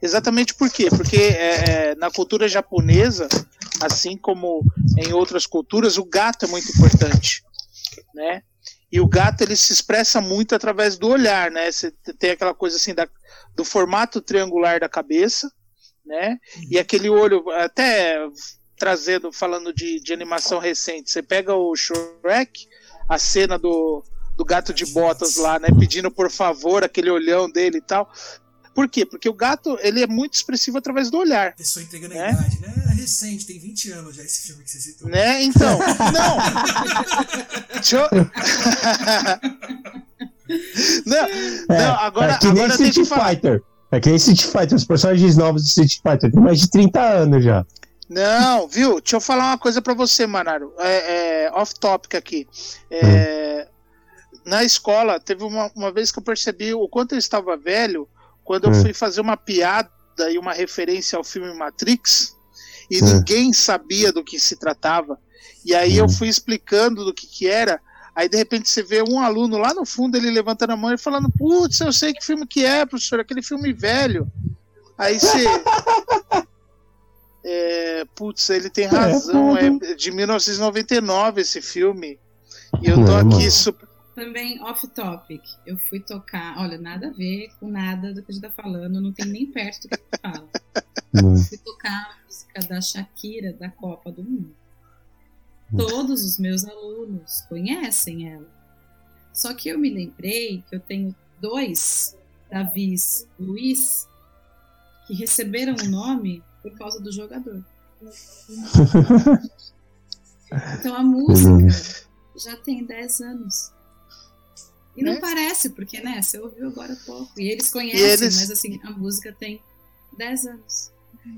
Exatamente por quê? Porque é, é, na cultura japonesa, assim como em outras culturas, o gato é muito importante, né? E o gato ele se expressa muito através do olhar, né? Você tem aquela coisa assim da, do formato triangular da cabeça, né? E aquele olho, até trazendo, falando de, de animação recente, você pega o Shrek, a cena do, do gato de botas lá, né? Pedindo por favor, aquele olhão dele e tal. Por quê? Porque o gato ele é muito expressivo através do olhar. Pessoa entregando né? a idade, né? É recente, tem 20 anos já esse filme que você citou. Né? Então, não. Deixa eu... não, é, não, agora, é que nem agora Street Fighter. É que nem Street Fighter, os personagens novos de Street Fighter têm mais de 30 anos já. Não, viu? Deixa eu falar uma coisa para você, Manaro. É, é off-topic aqui. É, hum. Na escola, teve uma, uma vez que eu percebi o quanto eu estava velho quando eu hum. fui fazer uma piada e uma referência ao filme Matrix, e hum. ninguém sabia do que se tratava. E aí eu hum. fui explicando do que, que era. Aí de repente você vê um aluno lá no fundo, ele levantando a mão e falando: Putz, eu sei que filme que é, professor, aquele filme velho. Aí você. É, putz, ele tem razão, é de 1999 esse filme. E eu tô aqui super também off-topic. Eu fui tocar, olha, nada a ver com nada do que a gente tá falando, não tem nem perto do que eu falo. Eu fui tocar a música da Shakira da Copa do Mundo. Todos os meus alunos conhecem ela. Só que eu me lembrei que eu tenho dois Davis Luiz que receberam o nome por causa do jogador. Então a música já tem 10 anos. E não né? parece, porque, né, você ouviu agora há pouco. E eles conhecem, e eles... mas assim, a música tem 10 anos.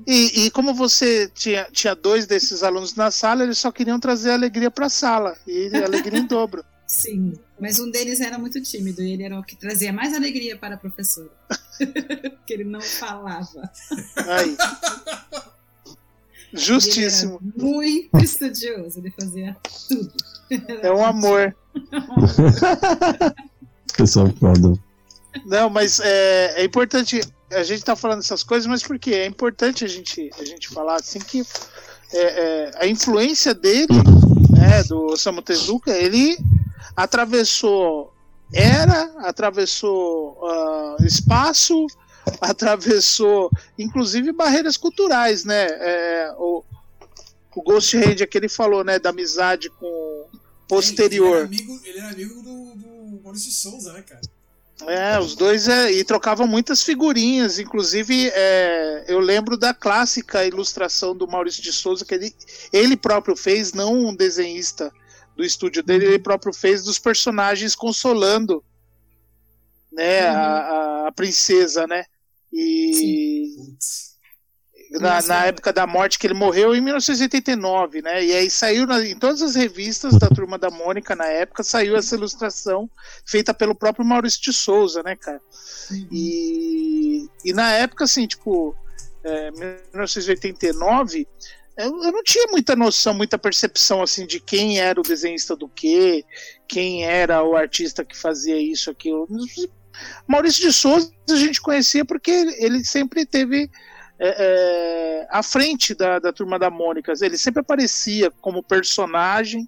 E, e, como você tinha, tinha dois desses alunos na sala, eles só queriam trazer alegria para a sala. E alegria em dobro. Sim, mas um deles era muito tímido e ele era o que trazia mais alegria para a professora. que ele não falava. Aí. Justíssimo. muito estudioso, ele fazia tudo. É um amor. Pessoal foda. Não, mas é, é importante. A gente tá falando essas coisas, mas por quê? É importante a gente, a gente falar assim que é, é, a influência dele, né, do Osamu Tezuka, ele atravessou era, atravessou uh, espaço, atravessou inclusive barreiras culturais, né? É, o, o Ghost é que ele falou, né, da amizade com posterior. Ele, ele, era amigo, ele era amigo do, do Maurício de Souza, né, cara? É, os dois é, e trocavam muitas figurinhas, inclusive é, eu lembro da clássica ilustração do Maurício de Souza que ele, ele próprio fez, não um desenhista do estúdio dele, ele próprio fez dos personagens consolando né, uhum. a, a, princesa, né? E na, na, época da morte que ele morreu em 1989, né? E aí saiu na, em todas as revistas da turma da Mônica na época saiu essa ilustração feita pelo próprio Maurício de Souza, né, cara? Uhum. E, e na época, assim, tipo, é, 1989 eu, eu não tinha muita noção, muita percepção assim de quem era o desenhista do que, quem era o artista que fazia isso, aquilo Maurício de Souza a gente conhecia porque ele sempre teve é, é, à frente da, da turma da Mônica. Ele sempre aparecia como personagem,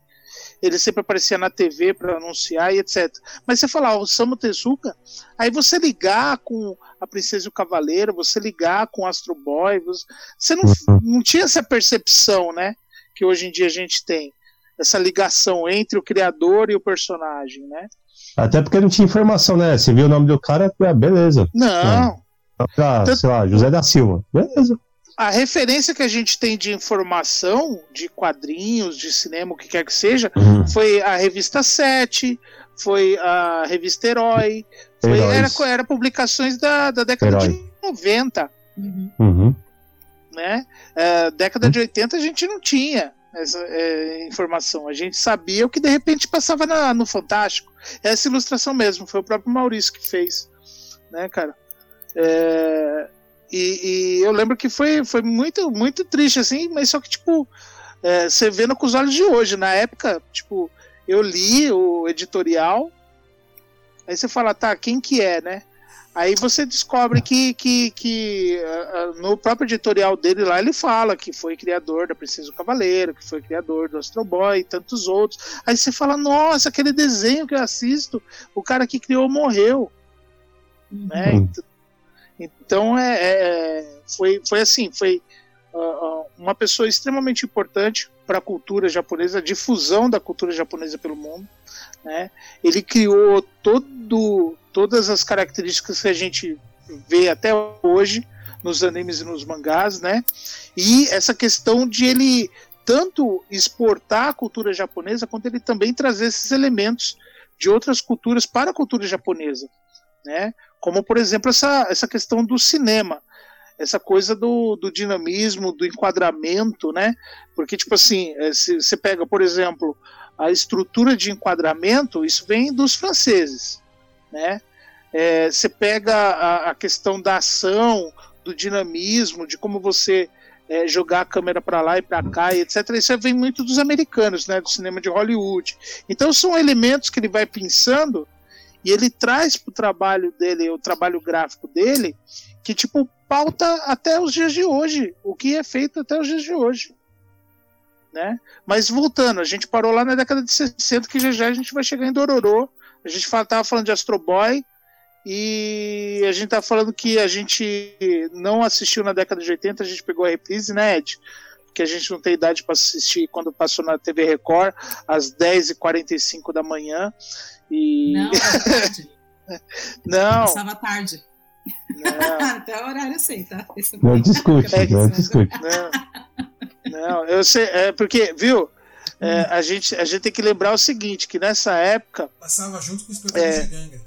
ele sempre aparecia na TV para anunciar e etc. Mas você falar o Samu Tezuka, aí você ligar com a Princesa e o Cavaleiro, você ligar com o Astro Boy, você não, uhum. não tinha essa percepção, né? Que hoje em dia a gente tem. Essa ligação entre o criador e o personagem, né? Até porque não tinha informação, né? Você viu o nome do cara, ah, beleza. Não. Ah, sei lá, José da Silva. Beleza. A referência que a gente tem de informação, de quadrinhos, de cinema, o que quer que seja, uhum. foi a revista 7, foi a revista Herói, foi, era, era publicações da, da década Herói. de 90. Uhum. uhum. Né? É, década de 80 a gente não tinha essa é, informação. A gente sabia o que de repente passava na, no Fantástico. Essa ilustração mesmo, foi o próprio Maurício que fez. Né, cara? É, e, e, eu lembro que foi, foi muito, muito triste, assim, mas só que, tipo, é, você vendo com os olhos de hoje. Na época, tipo, eu li o editorial, aí você fala, tá, quem que é, né? Aí você descobre que, que, que uh, no próprio editorial dele lá ele fala que foi criador da Princesa do Cavaleiro, que foi criador do Astro Boy e tantos outros. Aí você fala, nossa, aquele desenho que eu assisto, o cara que criou morreu. Né? Uhum. Né? Então é, é, foi, foi assim, foi uh, uma pessoa extremamente importante para a cultura japonesa, a difusão da cultura japonesa pelo mundo. Né? Ele criou todo, todas as características que a gente vê até hoje nos animes e nos mangás, né? E essa questão de ele tanto exportar a cultura japonesa, quanto ele também trazer esses elementos de outras culturas para a cultura japonesa, né? Como, por exemplo, essa, essa questão do cinema, essa coisa do, do dinamismo, do enquadramento, né? Porque, tipo assim, é, se você pega, por exemplo, a estrutura de enquadramento, isso vem dos franceses, né? É, você pega a, a, questão da ação, do dinamismo, de como você é, jogar a câmera para lá e para cá, e etc. Isso vem muito dos americanos, né? Do cinema de Hollywood. Então são elementos que ele vai pensando e ele traz para o trabalho dele, o trabalho gráfico dele, que tipo pauta até os dias de hoje, o que é feito até os dias de hoje. Né? Mas voltando, a gente parou lá na década de 60, que já já a gente vai chegar em Dororô. A gente estava falando de Astro Boy e a gente tá falando que a gente não assistiu na década de 80, a gente pegou a reprise, né, Ed? Porque a gente não tem idade para assistir quando passou na TV Record, às 10h45 da manhã. E... Não, era tarde. não. Passava tarde. Não. Até o horário eu sei, tá? não discute, é, não discute. Não, não, eu sei, é porque, viu? É, a, gente, a gente tem que lembrar o seguinte, que nessa época. Passava junto com os espetáculo é, de ganga.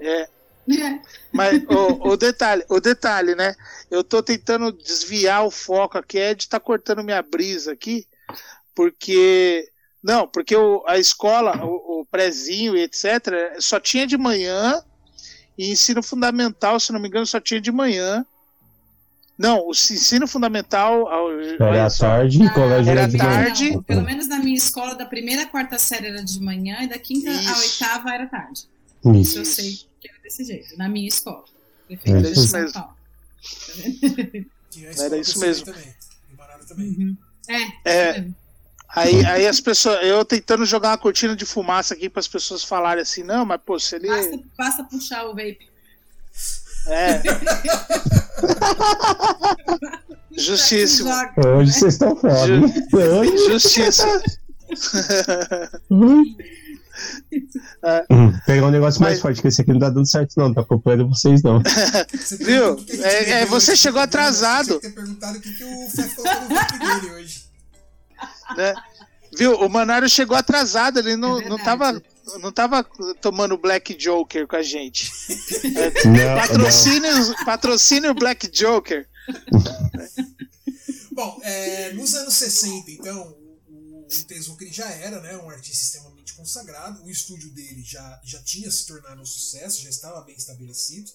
É. é. Mas o, o, detalhe, o detalhe, né? Eu tô tentando desviar o foco aqui, é de estar tá cortando minha brisa aqui, porque não, porque o, a escola, o, o prézinho e etc, só tinha de manhã, e ensino fundamental, se não me engano, só tinha de manhã. Não, o ensino fundamental. Era tarde, ah, colégio era de tarde. Não, pelo menos na minha escola, da primeira à quarta série era de manhã, e da quinta Isso. à oitava era tarde. Isso. Isso eu sei que era desse jeito, na minha escola. Era isso mesmo. Tá era isso mesmo. Também. Também. Uhum. É, é, Aí, aí as pessoas, eu tentando jogar uma cortina de fumaça aqui para as pessoas falarem assim, não, mas pô, se ele. Basta, basta puxar o vape. É. Justíssimo. Hoje vocês estão foda. Ju... Justiça. é. hum, pegar um negócio mais forte, que esse aqui não tá dando certo, não. Tá acompanhando vocês, não. Viu? É, é, você chegou atrasado. Você ter perguntado o que, que o Fé falou no dele hoje né? Viu? O Manário chegou atrasado, ele não, é não tava não tava tomando Black Joker com a gente. É, não, patrocínio, não. patrocínio Black Joker. Bom, é, nos anos 60, então, o, o Tezuka já era né, um artista extremamente consagrado, o estúdio dele já, já tinha se tornado um sucesso, já estava bem estabelecido,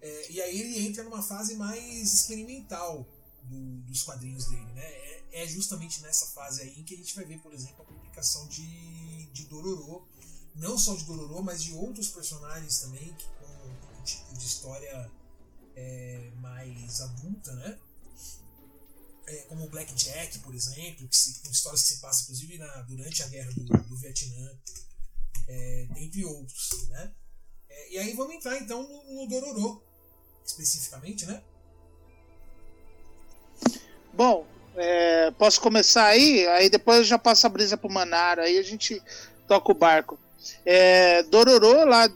é, e aí ele entra numa fase mais experimental do, dos quadrinhos dele. Né? É justamente nessa fase aí que a gente vai ver, por exemplo, a publicação de, de Dororo. Não só de Dororo, mas de outros personagens também, que, como tipo de história é, mais adulta, né? É, como o Black Jack, por exemplo, que se, histórias que se passam inclusive na, durante a guerra do, do Vietnã, é, dentre outros, né? É, e aí vamos entrar então no, no Dororô, especificamente, né? Bom, é, posso começar aí? Aí depois eu já passo a brisa pro Manara, aí a gente toca o barco. É, Dororô, lá,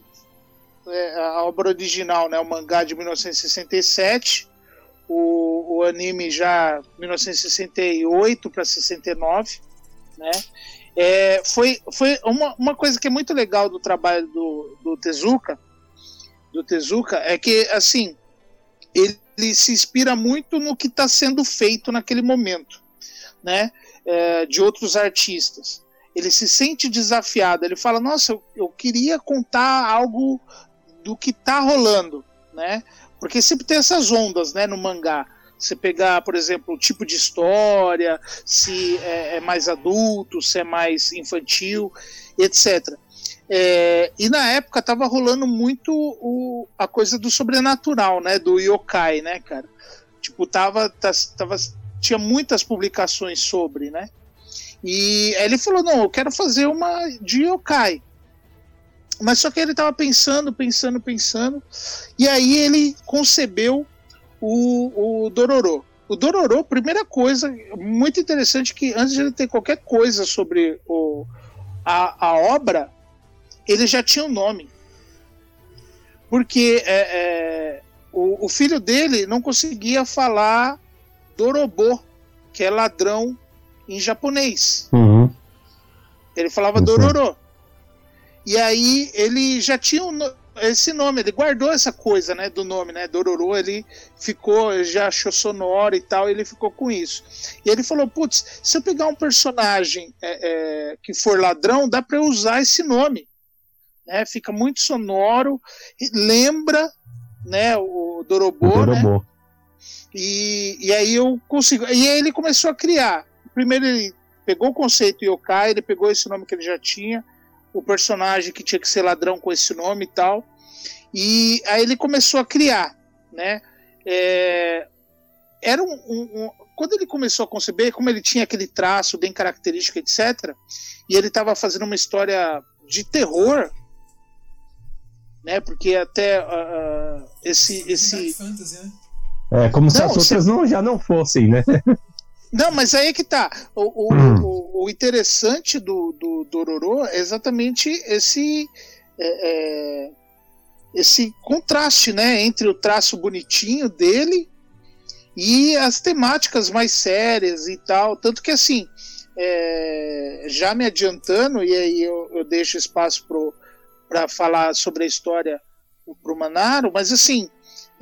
é, a obra original, né, o mangá de 1967, o, o anime já 1968 para 69, né? É, foi foi uma, uma coisa que é muito legal do trabalho do, do Tezuka, do Tezuka, é que assim ele, ele se inspira muito no que está sendo feito naquele momento, né? É, de outros artistas. Ele se sente desafiado. Ele fala: Nossa, eu, eu queria contar algo do que está rolando, né? Porque sempre tem essas ondas, né, no mangá. Você pegar, por exemplo, o tipo de história, se é, é mais adulto, se é mais infantil, etc. É, e na época tava rolando muito o, a coisa do sobrenatural, né? Do yokai, né, cara? Tipo, tava, tava, tinha muitas publicações sobre, né? E aí ele falou: não, eu quero fazer uma de yokai. Mas só que ele tava pensando, pensando, pensando. E aí ele concebeu o, o Dororo. O Dororo, primeira coisa, muito interessante que antes de ele ter qualquer coisa sobre o, a, a obra, ele já tinha um nome. Porque é, é, o, o, filho dele não conseguia falar Dorobo, que é ladrão em japonês. Uhum. Ele falava Dororo. E aí ele já tinha um, esse nome, ele guardou essa coisa, né, do nome, né, Dororo, ele ficou, já achou sonoro e tal, ele ficou com isso. E ele falou, putz, se eu pegar um personagem é, é, que for ladrão, dá para eu usar esse nome, né, fica muito sonoro, lembra, né, o Dorobô, o Dorobô. né, e, e aí eu consigo, e aí ele começou a criar, primeiro ele pegou o conceito yokai, ele pegou esse nome que ele já tinha, o personagem que tinha que ser ladrão com esse nome e tal. E aí ele começou a criar, né? É, era um, um, um, quando ele começou a conceber, como ele tinha aquele traço bem característico, etc. E ele estava fazendo uma história de terror, né? Porque até uh, esse esse né? é como se não, as outras não, já não fossem, né? Não, mas aí é que tá. O, o, hum. o, o interessante do, do Dororo é exatamente esse. É, é, esse contraste, né, entre o traço bonitinho dele e as temáticas mais sérias e tal, tanto que assim, é, já me adiantando e aí eu, eu deixo espaço para falar sobre a história pro Manaro, mas assim,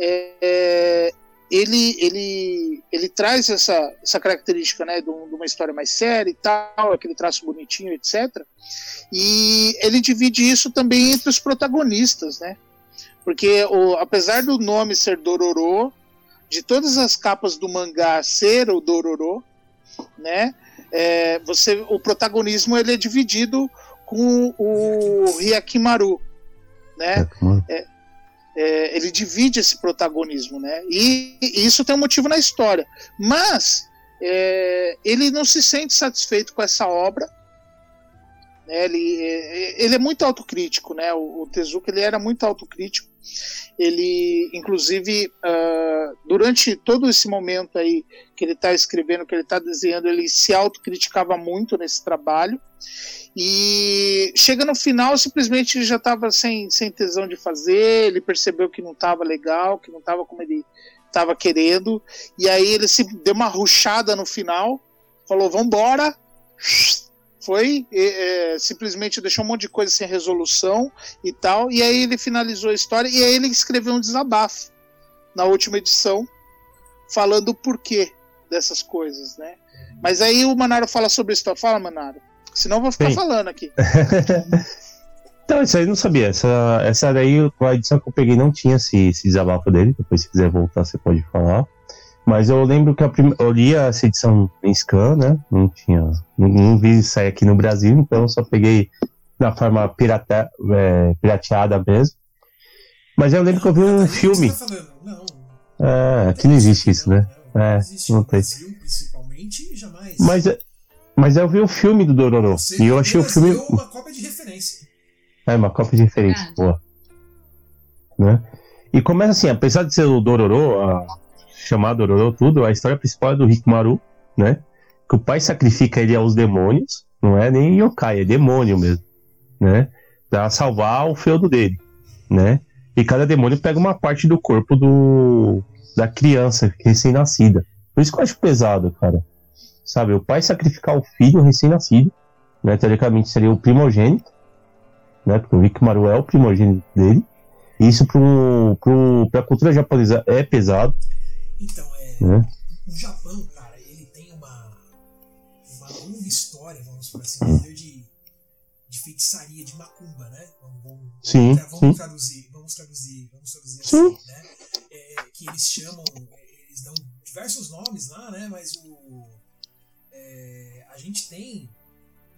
é, é ele, ele, ele traz essa, essa característica né, de, uma história mais séria e tal, aquele traço bonitinho, etc. E ele divide isso também entre os protagonistas, né? Porque o, apesar do nome ser Dororo, de todas as capas do mangá ser o Dororo, né? É, você, o protagonismo ele é dividido com o Hyakimaru, né? É, é, ele divide esse protagonismo, né? E, e, isso tem um motivo na história. Mas é, ele não se sente satisfeito com essa obra. Né? Ele, é, ele é muito autocrítico, né? O, o Tezuka ele era muito autocrítico. Ele, inclusive, uh, durante todo esse momento aí que ele está escrevendo, que ele está desenhando, ele se autocriticava muito nesse trabalho. E chega no final, simplesmente ele já estava sem, sem tesão de fazer, ele percebeu que não estava legal, que não estava como ele estava querendo, e aí ele se deu uma ruchada no final, falou: Vambora! Foi, é, simplesmente deixou um monte de coisa sem resolução e tal, e aí ele finalizou a história, e aí ele escreveu um desabafo na última edição, falando o porquê dessas coisas, né? Mas aí o Manaro fala sobre isso. Fala, Manaro. Senão eu vou ficar Sim. falando aqui. então, isso aí eu não sabia. Essa, essa daí, a edição que eu peguei não tinha esse, esse desabafo dele. Depois, se quiser voltar, você pode falar. Mas eu lembro que a prim... eu li essa edição em scan, né? Não tinha. Não, não vi sair aqui no Brasil, então eu só peguei da forma pirata, é, pirateada mesmo. Mas eu lembro que eu vi um filme. Tá é, aqui não existe isso, né? É, não tem. Mas, mas eu vi o filme do Dororo. e eu achei o filme. uma cópia de referência. É, uma cópia de referência, boa. Né? E começa assim, apesar de ser o Dororo, a... chamado Dororo tudo, a história principal é do Hikmaru, né? Que o pai sacrifica ele aos demônios, não é nem yokai, é demônio mesmo, né? Pra salvar o feudo dele, né? E cada demônio pega uma parte do corpo do da criança recém-nascida. Por isso que eu acho pesado, cara. Sabe, o pai sacrificar o filho recém-nascido, né? Teoricamente seria o primogênito, né? Porque o Hikmaru é o primogênito dele. Isso pro, pra cultura japonesa é pesado. Então, é. Né? O Japão, cara, ele tem uma, uma longa história, vamos por assim dizer, de, de feitiçaria, de macumba, né? Vamos, vamos, sim, vamos sim. traduzir, vamos traduzir, vamos traduzir sim. assim, né? É, que eles chamam, eles dão diversos nomes lá, né? Mas o, é, a gente tem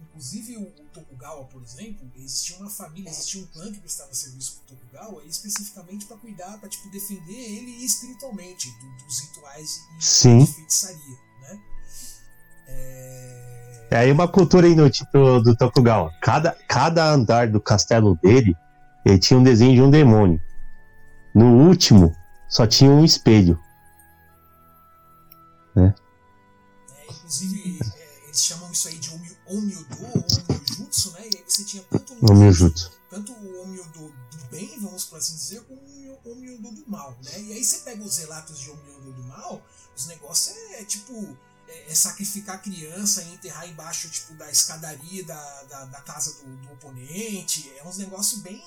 Inclusive o, Tokugawa, por exemplo, existia uma família, existia um clã que prestava serviço pro Tokugawa, especificamente para cuidar, para tipo, defender ele espiritualmente do, dos rituais e Sim. de feitiçaria, né? É... é aí uma cultura inútil do, do Tokugawa. Cada, cada andar do castelo dele, ele tinha um desenho de um demônio. No último, só tinha um espelho. Né? É, inclusive, Omyudo ou Omyujutsu, né? E aí você tinha tanto o Omyujutsu. Tanto o do bem, vamos por assim dizer, como o Omyudo do mal, né? E aí você pega os relatos de Omyudo do mal, os negócios é, é tipo é, é, sacrificar a criança e enterrar embaixo tipo da escadaria da, da, da casa do, do, oponente. É uns negócios bem,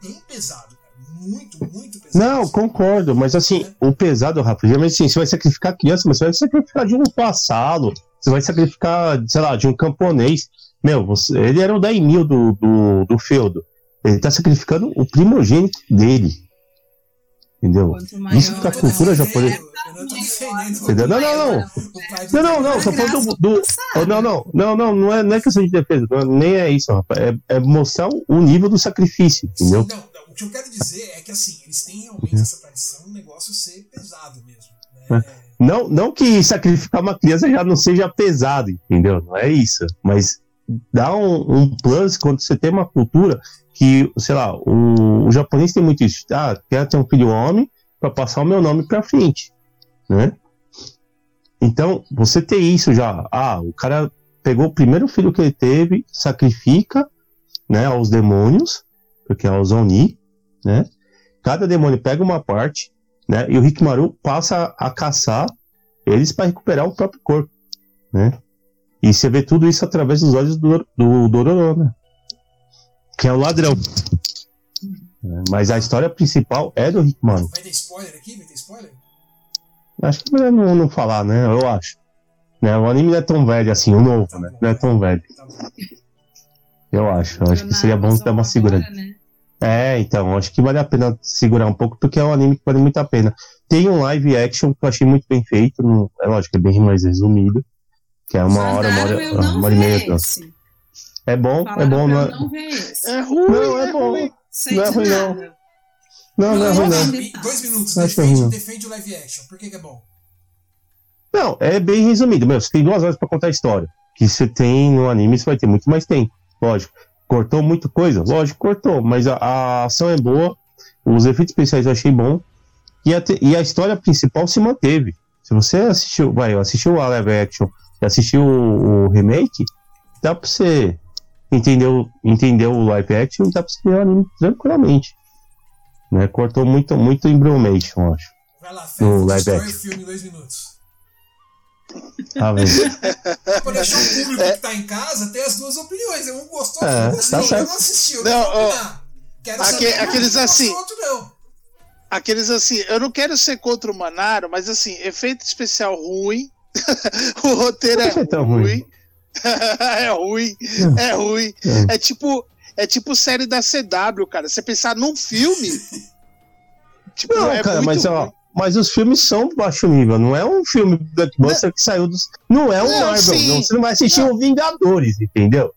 bem pesado, cara. Muito, muito pesado. Não, concordo, mas assim, é. o pesado, Rafa, mas assim, você vai sacrificar a criança, mas você vai sacrificar de um passado você vai sacrificar, sei lá, de um camponês. Meu, você, ele era o daimyo do, do, do feudo. Ele tá sacrificando o primogênito dele. Entendeu? Isso que a cultura japonesa. Não, não, não. Não, não, não. Só falando do. do não, não. Não, não. Não é, não é questão de defesa. Não, nem é isso, rapaz. É, é mostrar o nível do sacrifício. Entendeu? Não, não, o que eu quero dizer é que, assim, eles têm realmente essa tradição, o negócio ser pesado mesmo. Né? Não, não que sacrificar uma criança já não seja pesado, entendeu? Não é isso. Mas dá um, um plus quando você tem uma cultura que, sei lá, o, o japonês tem muito isso. Ah, quero ter um filho homem para passar o meu nome para frente, né? Então, você ter isso já, ah, o cara pegou o primeiro filho que ele teve, sacrifica, né, aos demônios, porque é os Oni, né? Cada demônio pega uma parte, né? E o Rikimaru passa a caçar eles para recuperar o próprio corpo, né? E você vê tudo isso através dos olhos do, do Dororo, né? Que é o ladrão. É, mas a história principal é do Rikimaru. Vai ter spoiler aqui? Vai ter spoiler? Acho que melhor não, não falar, né? Eu acho. Né? O anime não é tão velho assim, o novo, tá né? Não é tão velho. Tá eu acho. Eu acho que seria bom dar uma segurada. Né? É, então, acho que vale a pena segurar um pouco, porque é um anime que vale muito a pena. Tem um live action que eu achei muito bem feito, no, é lógico, é bem mais resumido, que é uma hora, uma hora, uma hora e meia. É bom, Falaram é bom, não é? Não é ruim, não, é, é bom. Ruim. Não é ruim, não. Não, não é ruim, não. Dois minutos, defende, defende o live action. Por que, que é bom? Não, é bem resumido. Meu, você tem duas horas pra contar a história. Que você tem no anime, você vai ter muito mais tempo. Lógico. Cortou muita coisa? Lógico, cortou, mas a, a ação é boa, os efeitos especiais eu achei bom, e a, e a história principal se manteve. Se você assistiu, vai, assistiu a live action e assistiu o, o, remake, dá pra você entender, entender o live action e dá pra você ver o anime tranquilamente. Né? Cortou muito, muito embromation, acho. Vai lá, Fê, no live action. o filme em dois minutos. Tá vendo? pra deixar o público é. que tá em casa ter as duas opiniões. Um gostou, é, um gostou, tá não assistiu. Não, ó, quero aqu saber aqueles assim. Outro, não. Aqueles assim, eu não quero ser contra o Manaro, mas assim, efeito especial ruim. o roteiro é, é ruim. ruim. é ruim, é ruim. É. é tipo, é tipo série da CW, cara. Você pensar num filme. Tipo, não, é cara, mas ruim. ó, mas os filmes são baixo nível, não é um filme Blockbuster que saiu dos. Não é um não, Marvel, não. Você não vai assistir não. o Vingadores, entendeu?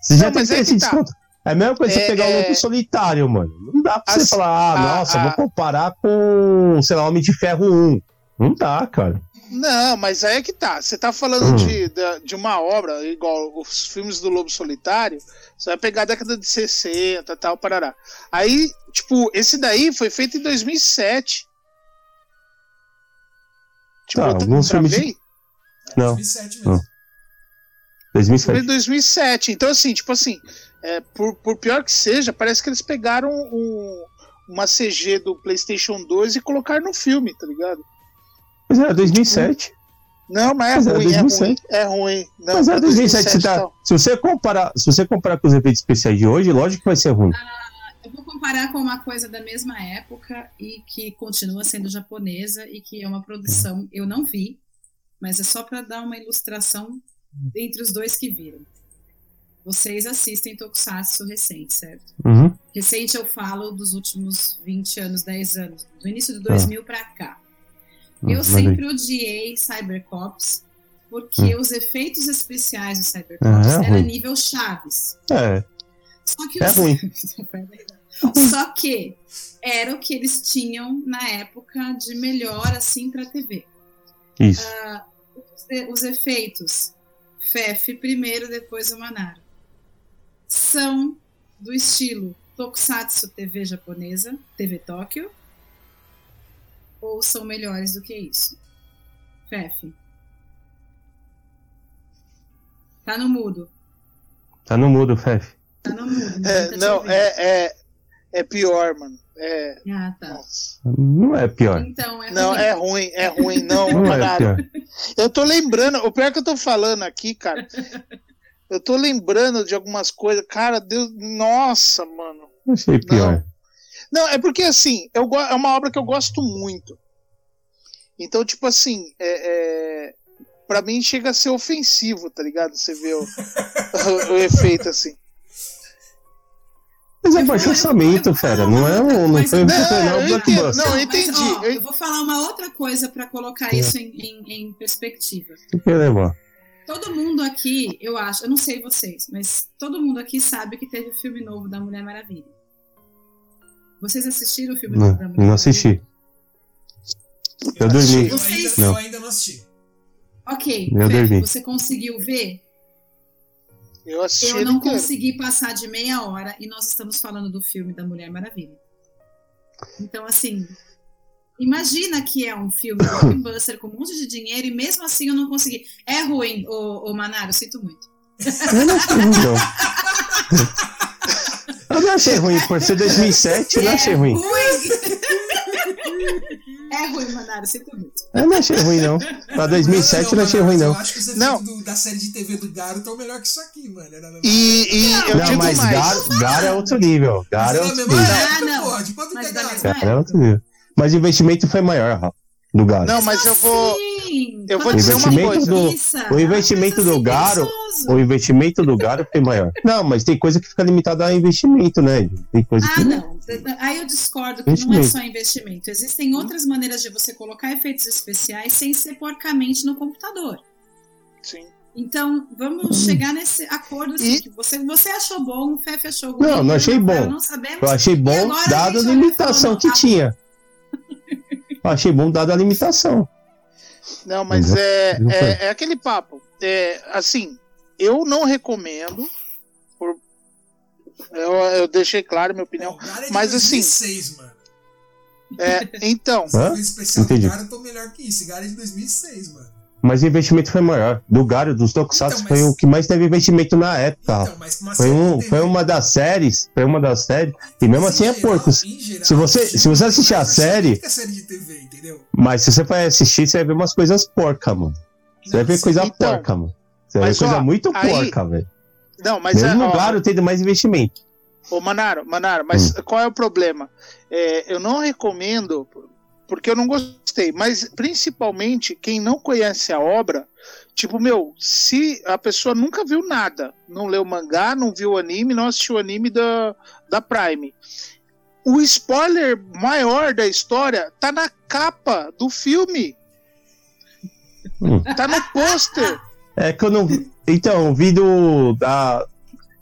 Você já tem que ter esse tá. desconto. É a mesma coisa é, você pegar o Lobo Solitário, mano. Não dá pra você falar, ah, a, nossa, a, vou comparar com, sei lá, Homem de Ferro 1. Não dá, cara. Não, mas aí é que tá. Você tá falando hum. de, de, de, uma obra, igual os filmes do Lobo Solitário, você vai pegar a década de 60 tal, parará. Aí, tipo, esse daí foi feito em 2007. Tipo, tá, alguns filmes. De... Não. 2007 mesmo. Não. 2007. Foi 2007. Então, assim, tipo assim, é, por, por pior que seja, parece que eles pegaram um, uma CG do PlayStation 2 e colocaram no filme, tá ligado? Mas era 2007. Não, mas é mas ruim, é ruim, é ruim. Não, mas era 2007, 2007 tá, se você comparar, se você comparar com os efeitos especiais de hoje, lógico que vai ser ruim. Ah, eu vou comparar com uma coisa da mesma época e que continua sendo japonesa e que é uma produção, eu não vi, mas é só para dar uma ilustração entre os dois que viram. Vocês assistem Tokusatsu recente, certo? Uhum. Recente eu falo dos últimos 20 anos, 10 anos, do início de 2000 ah. para cá. Hum, eu sempre odiei Cybercops porque hum. os efeitos especiais do Cybercops é, é eram nível Chaves. É. Só que é os... ruim. Só que era o que eles tinham na época de melhor assim para TV. Isso. Uh, os, os, efeitos FEF primeiro, depois o Manaro. São do estilo Tokusatsu TV japonesa, TV Tóquio, ou são melhores do que isso? Fef. Tá no mudo. Tá no mudo, Fef. Tá no mudo. É, tá não, é, é, é pior, mano. É... Ah, tá. Não é pior. Então, é não, ruim. é ruim, é ruim, não, não é pior. Eu tô lembrando, o pior que eu tô falando aqui, cara. Eu tô lembrando de algumas coisas. Cara, Deus. Nossa, mano. Achei pior. Não. Não, é porque assim, eu, é uma obra que eu gosto muito. Então, tipo assim, é, é, para mim chega a ser ofensivo, tá ligado? Você vê o, o, o efeito assim. Mas é baixo orçamento, fera. Não é um. Não foi um não, eu Não, eu entendi. Mas, ó, eu vou falar uma outra coisa para colocar isso em, em, em perspectiva. O que levar? Todo mundo aqui, eu acho, eu não sei vocês, mas todo mundo aqui sabe que teve o filme novo da Mulher Maravilha. Vocês assistiram o filme não, da Mulher Não assisti. Eu, dormi. Vocês... Eu ainda não assisti. Ok, eu dormi. você conseguiu ver? Eu assisti. Eu não inteiro. consegui passar de meia hora e nós estamos falando do filme da Mulher Maravilha. Então, assim, imagina que é um filme blockbuster com um monte de dinheiro e mesmo assim eu não consegui. É ruim, ô, ô Manaro, sinto muito. Eu não sei, não. Eu não achei ruim, por ser 2007, eu não achei ruim. É ruim, Manaro, sinto muito. Eu não achei ruim, não. Pra 2007 eu não, não achei ruim, não. Eu acho que os não. Da série de TV do Garo estão melhor que isso aqui, mano. e, e eu não, mas mais. Garo, Garo é outro nível. Garo é outro nível. Ah, não. Mas, Garo é outro nível. Mas o investimento foi maior, Rafa do Garo. Não, mas eu vou. Eu vou dizer uma coisa. Do, o investimento do Garo. O investimento do Garo foi maior. Não, mas tem coisa que fica limitada a investimento, né? Tem coisa ah, que... não. Aí eu discordo que não é só investimento. Existem outras maneiras de você colocar efeitos especiais sem ser porcamente no computador. Sim. Então, vamos hum. chegar nesse acordo assim, e... que você, você achou bom, o Fefe achou ruim. Não, não achei bom. Não sabemos, eu achei bom, dada a limitação que tinha. achei bom dado a limitação. Não, mas é, é, é, aquele papo. É, assim, eu não recomendo. Eu, eu deixei claro minha opinião. É mas 2006, assim. Mano. É, então. O especial Entendi. do Gara tô melhor que isso. Gara é de 2006, mano. Mas o investimento foi maior. Do Garo, dos Tokusatsu, então, mas... foi o que mais teve investimento na época. Então, foi, um, foi uma das séries. Foi uma das séries. E mesmo assim é porco. Geral, se você, se você assistir a série. série TV, mas se você vai assistir, você vai ver umas coisas porca, mano. Você vai ver coisa então, porca, mano. Você vai ver coisa muito aí... porca, velho. Não, mas Mesmo é, ó, Garo tendo mais investimento. Ô, Manaro, Manaro, mas hum. qual é o problema? É, eu não recomendo porque eu não gostei. Mas principalmente quem não conhece a obra, tipo, meu, se a pessoa nunca viu nada, não leu mangá, não viu anime, não assistiu anime da, da Prime. O spoiler maior da história tá na capa do filme. Hum. Tá no pôster. É que eu não. Então, vi do. Da,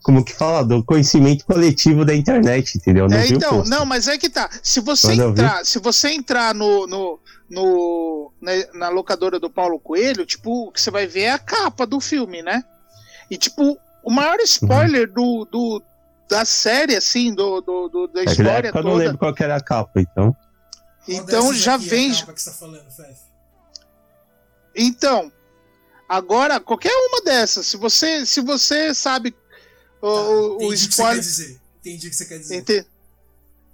como que fala, do conhecimento coletivo da internet, entendeu? Não é, então, não, mas é que tá. Se você Quando entrar, se você entrar no, no, no na, na, locadora do Paulo Coelho, tipo, o que você vai ver é a capa do filme, né? E tipo, o maior spoiler uhum. do, do, da série, assim, do, do, do da é história toda. Eu não lembro qual era a capa, então. Então já vem. É tá falando, então, agora qualquer uma dessas, se você se você sabe o, tá, o spoiler, entendi o que você quer dizer. Entendi.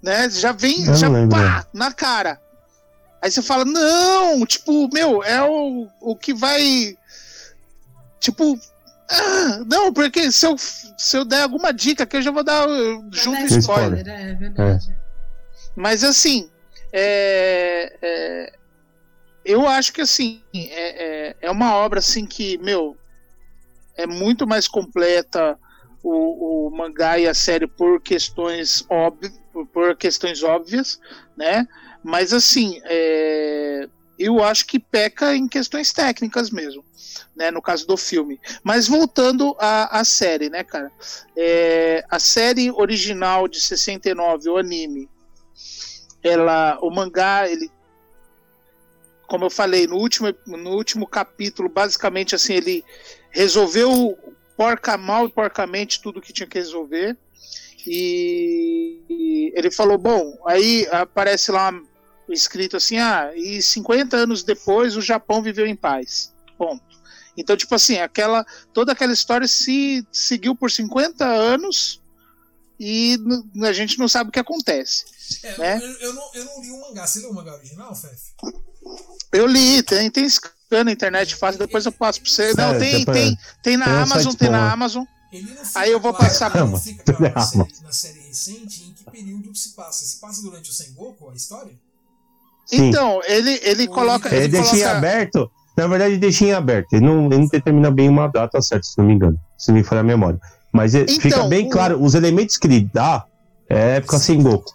Né? Já vem, já pá, na cara. Aí você fala, não, tipo, meu, é o, o que vai. Tipo. Ah, não, porque se eu, se eu der alguma dica que eu já vou dar junto spoiler. spoiler. É, é verdade. É. Mas assim, é, é, eu acho que assim é, é, é, uma obra assim que meu é muito mais completa o, o mangá e a série por questões óbvias, por questões óbvias, né? Mas assim, é, eu acho que peca em questões técnicas mesmo, né? No caso do filme. Mas voltando à, à série, né, cara? É, a série original de 69, o anime, ela, o mangá, ele, como eu falei no último, no último capítulo, basicamente assim ele resolveu porca mal e porcamente tudo que tinha que resolver. E, e ele falou: bom, aí aparece lá escrito assim: ah, e 50 anos depois o Japão viveu em paz. Ponto. Então, tipo assim, aquela toda aquela história se seguiu por 50 anos e a gente não sabe o que acontece. É, né? eu, eu, não, eu não li o mangá. Você leu o mangá original, Fef? Eu li, tem, tem scan na internet fácil, depois eu passo pra você. Não, tem, tem, tem na Amazon, tem na Amazon. Aí eu vou claro, passar pra você. Na, série, na série recente, em que período se passa? Se passa durante o Sengoku, a história? Sim. Então, ele, ele coloca. Ele, ele deixa coloca... em aberto. Na verdade, ele deixa em aberto. Ele não, ele não determina bem uma data certa, se não me engano. Se me falar a memória. Mas então, fica bem o... claro, os elementos que ele dá é época Sengoku.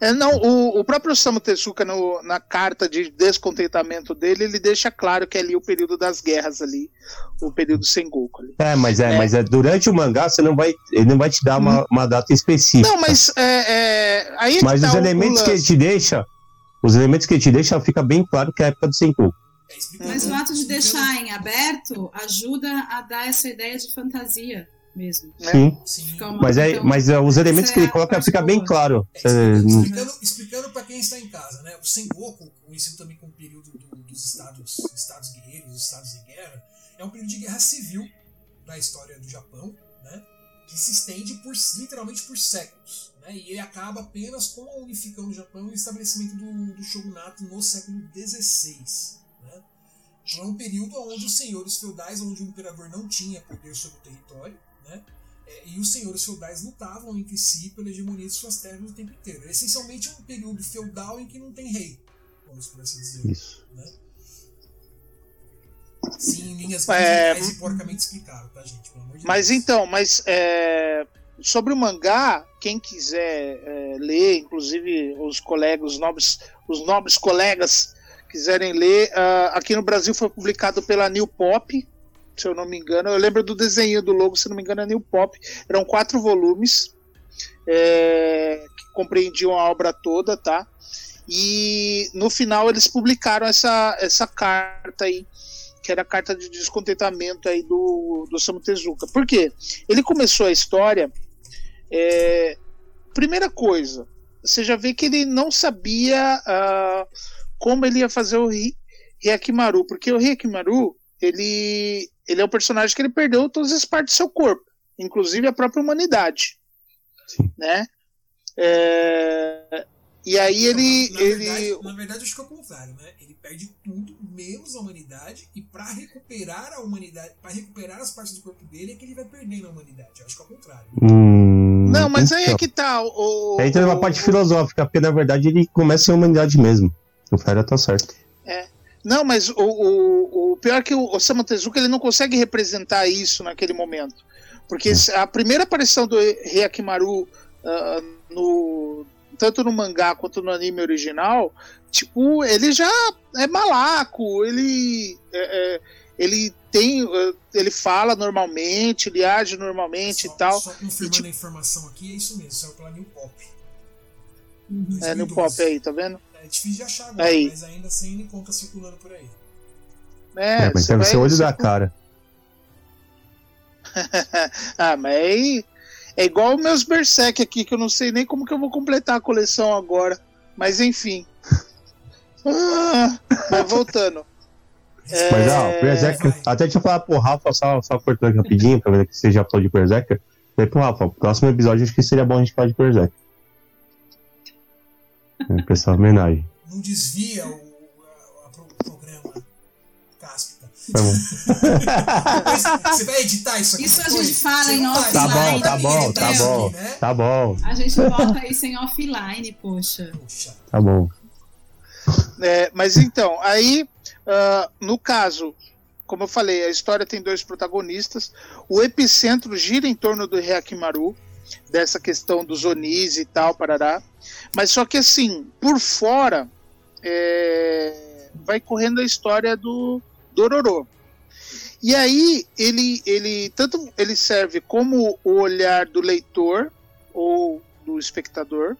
É, não, o, o próprio Osamu Tezuka, no, na carta de descontentamento dele, ele deixa claro que é ali o período das guerras ali, o período Sengoku. Ali. É, mas é, é, mas é durante o mangá você não vai, ele não vai te dar uma, hum. uma data específica. Não, mas é, é aí Mas os tá elementos que ele te deixa, os elementos que ele te deixa, fica bem claro que é a época do Sengoku. Mas o ato de deixar em aberto ajuda a dar essa ideia de fantasia mesmo. Né? Sim. Sim. Mas, é, mas é, os elementos que ele coloca fica bem claro. É, explicando, explicando para quem está em casa, né? O Sengoku, conhecido também como período do, dos estados, estados guerreiros, estados em guerra, é um período de guerra civil na história do Japão, né? Que se estende por literalmente por séculos. Né? E ele acaba apenas com a unificação do Japão e o estabelecimento do, do shogunato no século XVI. Né? Então é um período onde os senhores feudais, onde o imperador não tinha poder sobre o território, né? É, e os senhores feudais lutavam entre si pela hegemonia de suas terras o tempo inteiro. É essencialmente um período feudal em que não tem rei, vamos por assim dizer. Isso. Né? Sim, em linhas é... mais porcamente explicado, tá, gente? De mas Deus. então, mas é... sobre o mangá, quem quiser é, ler, inclusive os colegas, os nobres, os nobres colegas quiserem ler, uh, aqui no Brasil foi publicado pela New Pop, se eu não me engano. Eu lembro do desenho do logo, se não me engano, é New Pop. Eram quatro volumes é, que compreendiam a obra toda, tá? E no final eles publicaram essa, essa carta aí, que era a carta de descontentamento aí do, do Samu Tezuka. Por quê? Ele começou a história. É, primeira coisa, você já vê que ele não sabia uh, como ele ia fazer o Hyakimaru, porque o Hyakimaru ele ele é um personagem que ele perdeu todas as partes do seu corpo, inclusive a própria humanidade. Sim. Né? É... E aí ele. Na, ele... Verdade, na verdade, acho que é o contrário, né? Ele perde tudo, menos a humanidade, e para recuperar a humanidade, para recuperar as partes do corpo dele, é que ele vai perdendo a humanidade. Eu acho que é o contrário. Hum, não, mas aí é que tá. O, aí entra uma parte filosófica, porque na verdade ele começa a humanidade mesmo. O Fera tá certo. Não, mas o, o, o pior é que o Osamu Tezuka ele não consegue representar isso naquele momento. Porque a primeira aparição do Heiakimaru uh, no, tanto no mangá quanto no anime original, tipo, ele já é malaco, ele, é, é, ele tem, uh, ele fala normalmente, ele age normalmente só, e tal. Só confirmando tipo... a informação aqui, é isso mesmo, saiu pela New Pop. É, New Pop aí, tá vendo? É difícil de achar agora, aí. mas ainda assim ele conta circulando por aí. É, é mas deve ser olho da cara. ah, mas aí é igual meus Berserk aqui, que eu não sei nem como que eu vou completar a coleção agora. Mas enfim. Ah, mas voltando. É... Mas ó, Berserker, até deixa eu falar pro Rafa, só, só cortando aqui rapidinho, pra ver que você já falou de Berserker. Falei pro Rafa, próximo episódio acho que seria bom a gente falar de Berserker. É, pessoal, homenagem. Não desvia o, programa Cáspita. Tá bom. Você vai editar isso aqui? Isso a gente fala em offline. Tá bom, tá bom, tá bom. Tá bom. A gente bota isso em offline, poxa. Tá bom. É, mas então, aí, uh, no caso, como eu falei, a história tem dois protagonistas. O epicentro gira em torno do Reakimaru, dessa questão dos Onis e tal, parará. Mas só que assim, por fora, é, vai correndo a história do Dororo. E aí ele, ele tanto ele serve como o olhar do leitor ou do espectador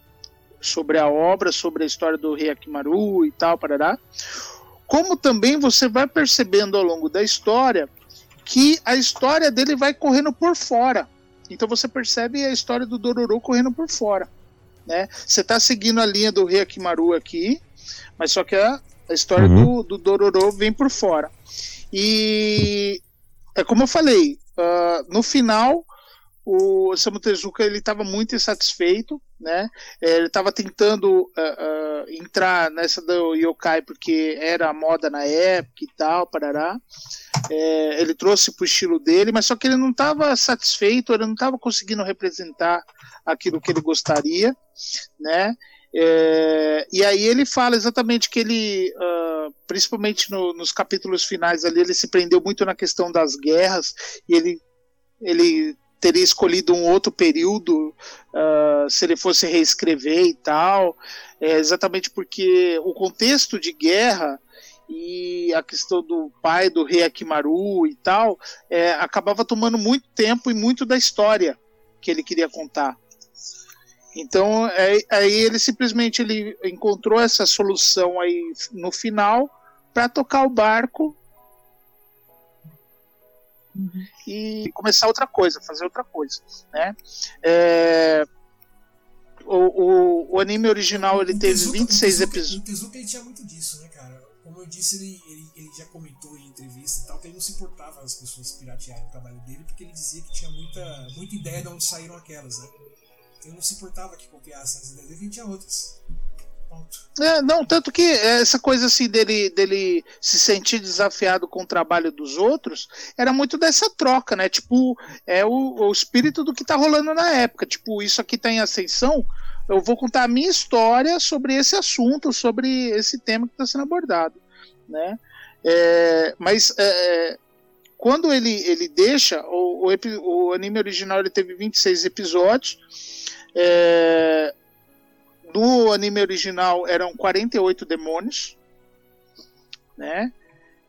sobre a obra, sobre a história do rei Akimaru e tal, parará. Como também você vai percebendo ao longo da história que a história dele vai correndo por fora. Então você percebe a história do Dororo correndo por fora. Né? Você está seguindo a linha do rei Akimaru aqui, mas só que a, a história uhum. do, do Dororo vem por fora. E é como eu falei, uh, no final o Osamu Tezuka ele estava muito insatisfeito, né? Ele estava tentando uh, entrar nessa do yokai porque era a moda na época e tal, parará. É, ele trouxe para o estilo dele, mas só que ele não estava satisfeito, ele não estava conseguindo representar aquilo que ele gostaria, né? É, e aí ele fala exatamente que ele, uh, principalmente no, nos capítulos finais ali, ele se prendeu muito na questão das guerras e ele ele teria escolhido um outro período uh, se ele fosse reescrever e tal, é, exatamente porque o contexto de guerra e a questão do pai do rei Akimaru e tal é, acabava tomando muito tempo e muito da história que ele queria contar. Então é, aí ele simplesmente ele encontrou essa solução aí no final para tocar o barco uhum. e começar outra coisa, fazer outra coisa, né? É, o, o, o, anime original ele teve Tezuka, 26 episódios. O Tezuka ele tinha muito disso, né, cara? Como eu disse, ele, ele, ele, já comentou em entrevista e tal que ele não se importava as pessoas piratearem o trabalho dele porque ele dizia que tinha muita, muita ideia de onde saíram aquelas, né? Então ele não se importava que copiassem as ideias dele, tinha outras. É, não, tanto que essa coisa assim dele, dele se sentir desafiado com o trabalho dos outros era muito dessa troca, né? Tipo, é o, o espírito do que tá rolando na época. Tipo, isso aqui tá em ascensão, eu vou contar a minha história sobre esse assunto, sobre esse tema que está sendo abordado, né? É, mas é, quando ele, ele deixa, o, o, o, anime original ele teve 26 episódios, é, no anime original eram 48 demônios, né?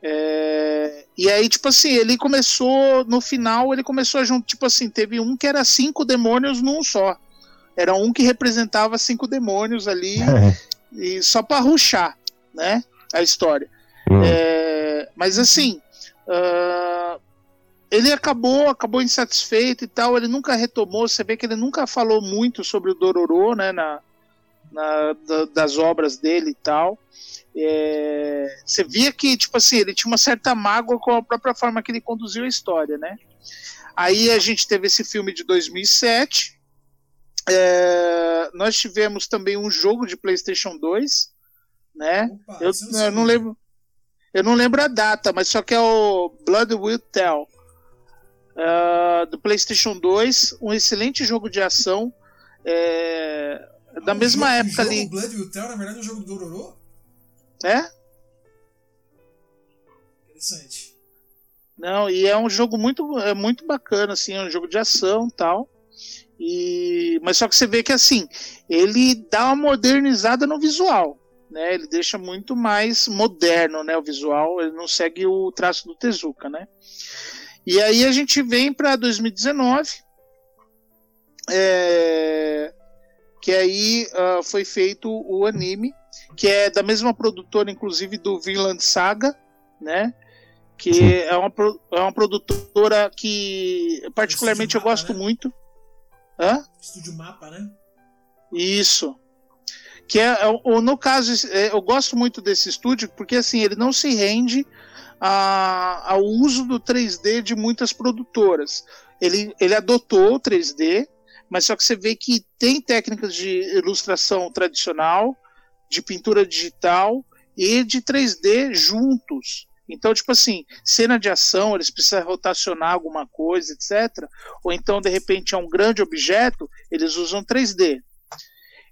É, e aí, tipo assim, ele começou, no final, ele começou a juntar, tipo assim, teve um que era cinco demônios num só. Era um que representava cinco demônios ali, é. e só para ruxar, né? A história. Hum. É, mas assim, uh, ele acabou, acabou insatisfeito e tal, ele nunca retomou, você vê que ele nunca falou muito sobre o Dororo, né? Na, na, da, das obras dele e tal. É, você via que, tipo assim, ele tinha uma certa mágoa com a própria forma que ele conduziu a história, né? Aí a gente teve esse filme de 2007. É, nós tivemos também um jogo de PlayStation 2, né? Opa, eu, eu não lembro. Eu não lembro a data, mas só que é o Blood Will Tell. Uh, do PlayStation 2, um excelente jogo de ação. É, da mesma jogo, época ali. O Blood Will Tell, na verdade, é um jogo do Dororo? É? Interessante. Não, e é um jogo muito, é muito bacana, assim, é um jogo de ação tal. E, mas só que você vê que assim, ele dá uma modernizada no visual. né? Ele deixa muito mais moderno, né? O visual, ele não segue o traço do Tezuka, né? E aí a gente vem para 2019, é, que aí uh, foi feito o anime, que é da mesma produtora, inclusive, do Vinland Saga, né? Que é uma, é uma produtora que particularmente eu gosto né? muito. Hã? Estúdio Mapa, né? Isso. Que é, é no caso, é, eu gosto muito desse estúdio porque assim ele não se rende a, ao uso do 3D de muitas produtoras. Ele, ele adotou o 3D, mas só que você vê que tem técnicas de ilustração tradicional, de pintura digital e de 3D juntos. Então, tipo assim, cena de ação, eles precisam rotacionar alguma coisa, etc. Ou então, de repente, é um grande objeto, eles usam 3D.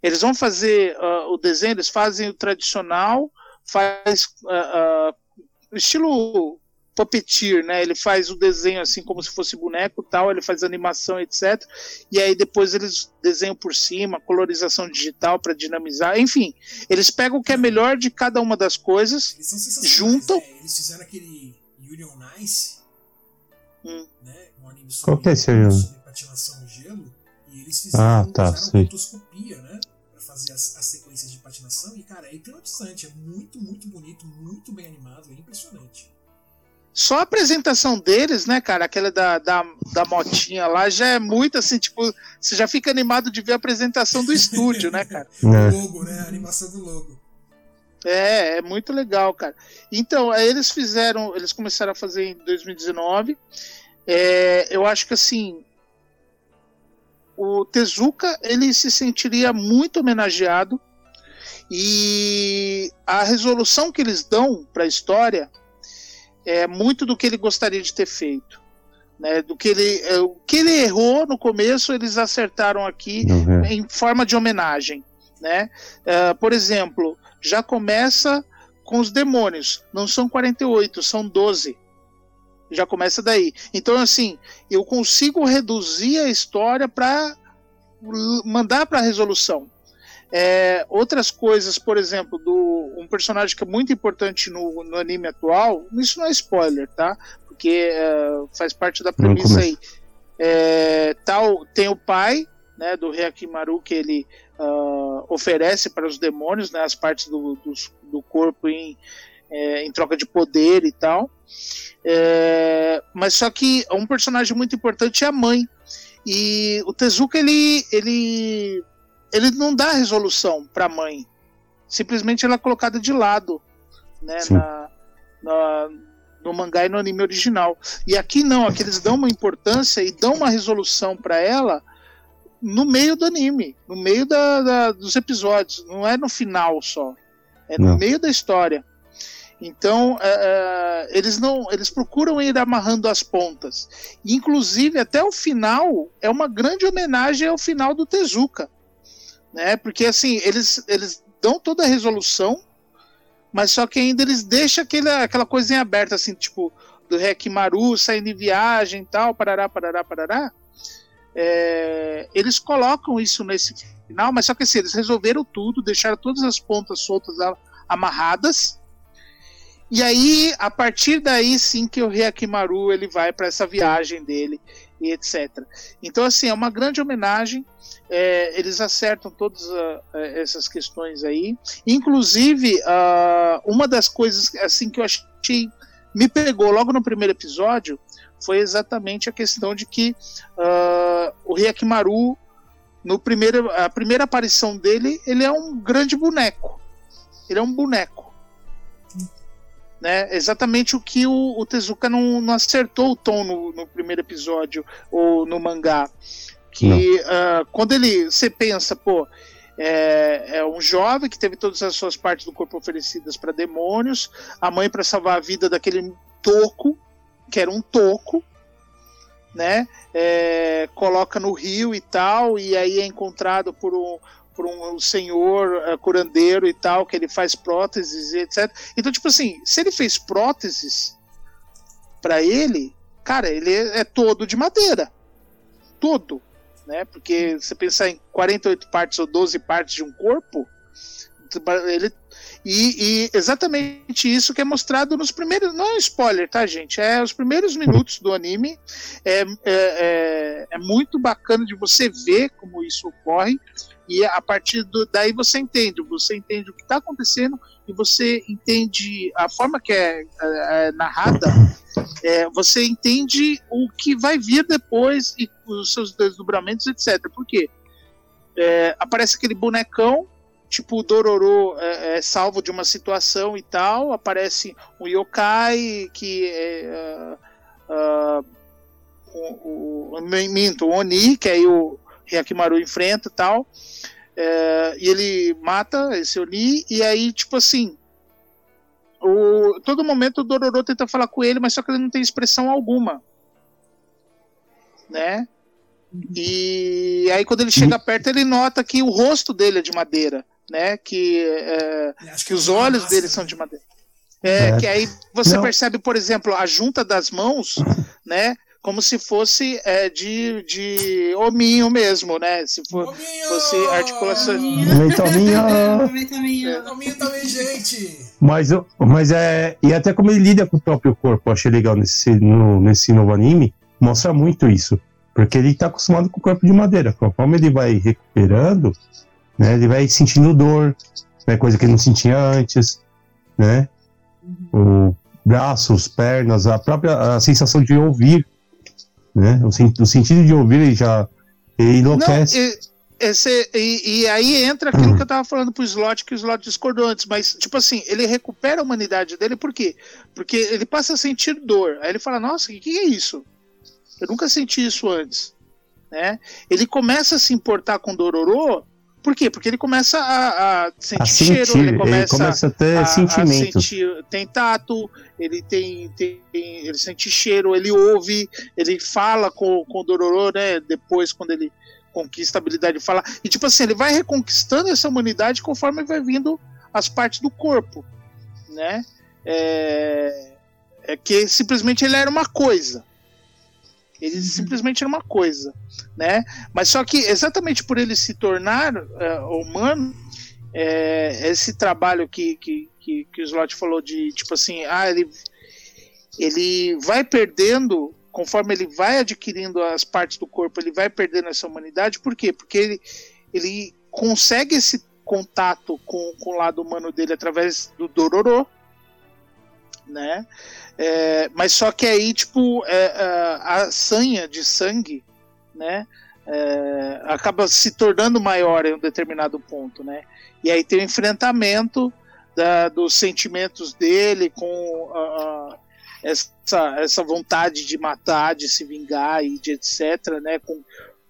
Eles vão fazer uh, o desenho, eles fazem o tradicional, faz uh, uh, estilo puppeteer, né? Ele faz o desenho assim como se fosse boneco tal, ele faz animação, etc. E aí depois eles desenham por cima, colorização digital para dinamizar, enfim, eles pegam o que é melhor de cada uma das coisas, juntam. Né? Eles fizeram aquele Union Nice, hum. né? Um anime sobre, Qual que é esse sobre patinação no gelo, e eles fizeram, ah, tá, fizeram fotoscopia, né? Pra fazer as, as sequências de patinação, e cara, é hipnotizante, é muito, muito bonito, muito bem animado, é impressionante. Só a apresentação deles, né, cara, aquela da, da, da motinha lá, já é muito assim, tipo, você já fica animado de ver a apresentação do estúdio, né, cara? É. O logo, né? A animação do logo. É, é muito legal, cara. Então, aí eles fizeram, eles começaram a fazer em 2019. É, eu acho que assim, o Tezuka ele se sentiria muito homenageado e a resolução que eles dão para a história é muito do que ele gostaria de ter feito. Né, do que ele, é, o que ele errou no começo, eles acertaram aqui uhum. em forma de homenagem. Né? Uh, por exemplo, já começa com os demônios, não são 48, são 12. Já começa daí. Então, assim, eu consigo reduzir a história para mandar para a resolução. É, outras coisas, por exemplo, do um personagem que é muito importante no, no anime atual, isso não é spoiler, tá? Porque é, faz parte da premissa aí. É, tal, tem o pai né, do Reakimaru que ele uh, oferece para os demônios né, as partes do, do, do corpo em, é, em troca de poder e tal. É, mas só que um personagem muito importante é a mãe. E o Tezuka ele, ele ele não dá resolução para a mãe. Simplesmente ela é colocada de lado, né, na, na, no mangá e no anime original. E aqui não, aqui eles dão uma importância e dão uma resolução para ela no meio do anime, no meio da, da, dos episódios, não é no final só, é no não. meio da história. Então é, é, eles não, eles procuram ir amarrando as pontas. Inclusive até o final é uma grande homenagem ao final do Tezuka né? Porque assim, eles, eles dão toda a resolução, mas só que ainda eles deixam aquele, aquela coisinha aberta, assim, tipo, do Rekimaru saindo em viagem e tal, parará, parará, parará. É, eles colocam isso nesse final, mas só que assim, eles resolveram tudo, deixaram todas as pontas soltas amarradas. E aí, a partir daí sim que o Reakimaru ele vai para essa viagem dele e etc. Então assim, é uma grande homenagem é, eles acertam todas uh, essas questões aí. Inclusive, uh, uma das coisas assim que eu achei me pegou logo no primeiro episódio foi exatamente a questão de que uh, o Ryakimaru, no primeiro, a primeira aparição dele, ele é um grande boneco. Ele é um boneco. Né? Exatamente o que o, o Tezuka não, não acertou o tom no, no primeiro episódio ou no mangá que uh, quando ele você pensa, pô, é, é, um jovem que teve todas as suas partes do corpo oferecidas para demônios, a mãe para salvar a vida daquele toco, que era um toco, né? É, coloca no rio e tal, e aí é encontrado por um, por um senhor uh, curandeiro e tal, que ele faz próteses e etc. Então, tipo assim, se ele fez próteses para ele, cara, ele é todo de madeira. Todo né? Porque você pensar em 48 partes ou 12 partes de um corpo, ele E, e, exatamente isso que é mostrado nos primeiros. Não é spoiler, tá, gente? É os primeiros minutos do anime. É, é, é, é muito bacana de você ver como isso ocorre. E a partir do, daí você entende. Você entende o que está acontecendo e você entende a forma que é, é, é narrada. É, você entende o que vai vir depois e os seus desdobramentos, etc. Por quê? É, aparece aquele bonecão tipo o Dororo é, é, salvo de uma situação e tal, aparece um yokai que é, uh, uh, o, o, minto, o Oni, que aí o Hyakimaru enfrenta e tal, é, e ele mata esse Oni, e aí, tipo assim, o, todo momento o Dororo tenta falar com ele, mas só que ele não tem expressão alguma, né? E aí quando ele chega perto, ele nota que o rosto dele é de madeira né? Que, é, que, que os olhos massa, dele são de madeira. É, é, que aí você Não. percebe, por exemplo, a junta das mãos, né? Como se fosse é, de, de hominho mesmo, né? Se for, fosse articulação. Hominho! Hominho também, gente! Mas, mas é. E até como ele lida com o próprio corpo, eu achei legal nesse, no, nesse novo anime, mostra muito isso. Porque ele está acostumado com o corpo de madeira. Conforme ele vai recuperando, né? Ele vai sentindo dor, né? coisa que ele não sentia antes, né? Uhum. O braços, pernas, a própria a sensação de ouvir, né? O, o sentido de ouvir ele já ele enlouquece. Não, e, esse, e, e, aí entra aquilo uhum. que eu tava falando pro Slot, que o Slot discordou antes, mas, tipo assim, ele recupera a humanidade dele, por quê? Porque ele passa a sentir dor. Aí ele fala, nossa, o que, que é isso? Eu nunca senti isso antes. Né? Ele começa a se importar com Dororo por quê? Porque ele começa a, a sentir, a sentir cheiro, ele começa, ele começa a ter a, sentimentos. A sentir, tem tato, ele tem, tem, ele sente cheiro, ele ouve, ele fala com, com o Dororo, né? Depois, quando ele conquista a habilidade de falar. E tipo assim, ele vai reconquistando essa humanidade conforme vai vindo as partes do corpo, né? É, é que simplesmente ele era uma coisa. Ele uhum. simplesmente era uma coisa, né? Mas só que exatamente por ele se tornar uh, humano, é, esse trabalho que, que, que, que o Slot falou de tipo assim, ah, ele, ele vai perdendo conforme ele vai adquirindo as partes do corpo, ele vai perdendo essa humanidade. Por quê? Porque ele, ele consegue esse contato com, com o lado humano dele através do Dororo, né? É, mas só que aí, tipo, é, é, a sanha de sangue, né? É, acaba se tornando maior em um determinado ponto, né? E aí tem o enfrentamento da, dos sentimentos dele com uh, essa, essa vontade de matar, de se vingar e de etc, né? Com,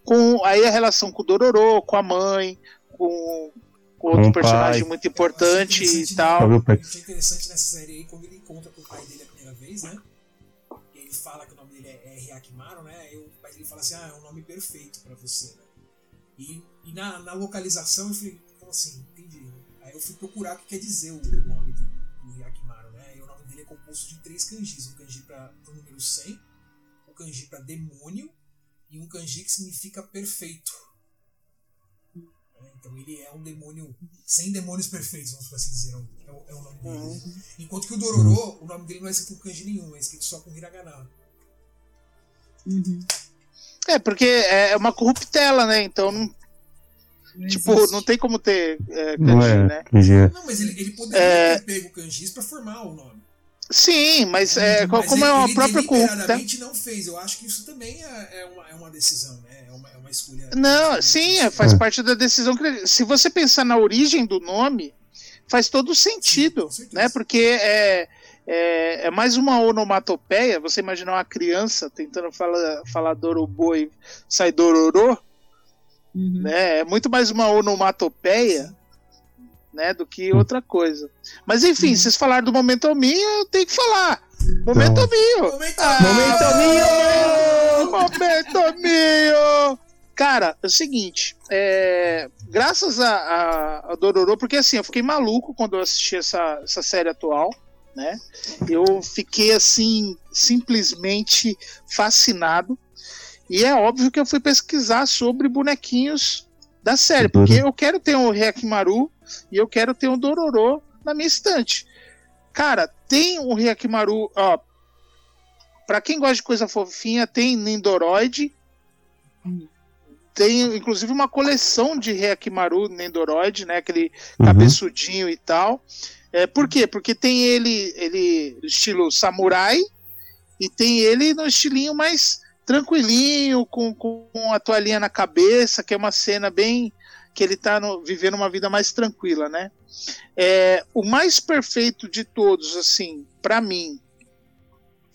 com aí a relação com o Dororo, com a mãe, com, com outro um personagem pai. muito importante e tal. Eu achei interessante nessa série aí quando ele encontra com o pai dele vez, né? E ele fala que o nome dele é, é Hyakimaru, né? Aí o pai dele fala assim, ah, é um nome perfeito para você, né? E, e na, na, localização eu falei, como assim? Entendi. Aí eu fui procurar o que quer dizer o nome do, do Hyakimaru, né? E o nome dele é composto de três kanjis. Um kanji para o número 100, um kanji para demônio e um kanji que significa perfeito. Então ele é um demônio sem demônios perfeitos, vamos assim dizer. É o, é o nome dele. Uhum. Enquanto que o Dororo, o nome dele não é escrito com kanji nenhum, é escrito só com hiragana. Uhum. É, porque é uma corruptela, né? Então não. não tipo, existe. não tem como ter é, kanji, não é, né? Kanji. É. Não, mas ele, ele poderia é... ter pego kanjis pra formar o nome. Sim, mas, é, mas como ele, é uma própria corruptela. não fez. Eu acho que isso também é, é, uma, é uma decisão, né? É uma, é uma escolha. Não, sim, é, faz parte da decisão. Que, se você pensar na origem do nome, faz todo sentido, sim, né? Porque é, é, é, mais uma onomatopeia. Você imaginar uma criança tentando falar, falar Dorobo e sai Dororô, uhum. né? É muito mais uma onomatopeia. Sim né, do que outra coisa. Mas enfim, hum. vocês falaram do momento minho, eu tenho que falar. Momento Não. minho. Momento, ah, momento minho. Momento minho. Cara, é o seguinte, é, graças a, a, a, Dororo, porque assim, eu fiquei maluco quando eu assisti essa, essa série atual, né? Eu fiquei assim, simplesmente fascinado. E é óbvio que eu fui pesquisar sobre bonequinhos da série, porque eu quero ter um Rekimaru e eu quero ter um Dororo na minha estante. Cara, tem um Hyakimaru, ó. Pra quem gosta de coisa fofinha, tem Nendoroid. Tem, inclusive, uma coleção de Hyakimaru Nendoroid, né? Aquele uhum. cabeçudinho e tal. É, por quê? Porque tem ele, ele estilo samurai e tem ele no estilinho mais tranquilinho, com, com a toalhinha na cabeça, que é uma cena bem que ele está vivendo uma vida mais tranquila, né? É, o mais perfeito de todos, assim, para mim,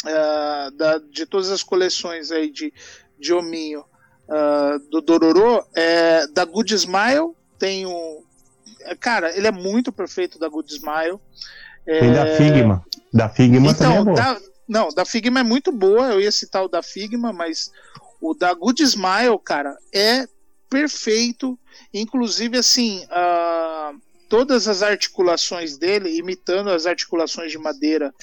uh, da, de todas as coleções aí de, de hominho uh, do Dororo, é da Good Smile, tem. É, cara, ele é muito perfeito da Good Smile. É, tem da Figma. Da Figma então, também é bom. Da, não, da Figma é muito boa, eu ia citar o da Figma, mas o da Good Smile, cara, é perfeito. Inclusive, assim, todas as articulações dele, imitando as articulações de madeira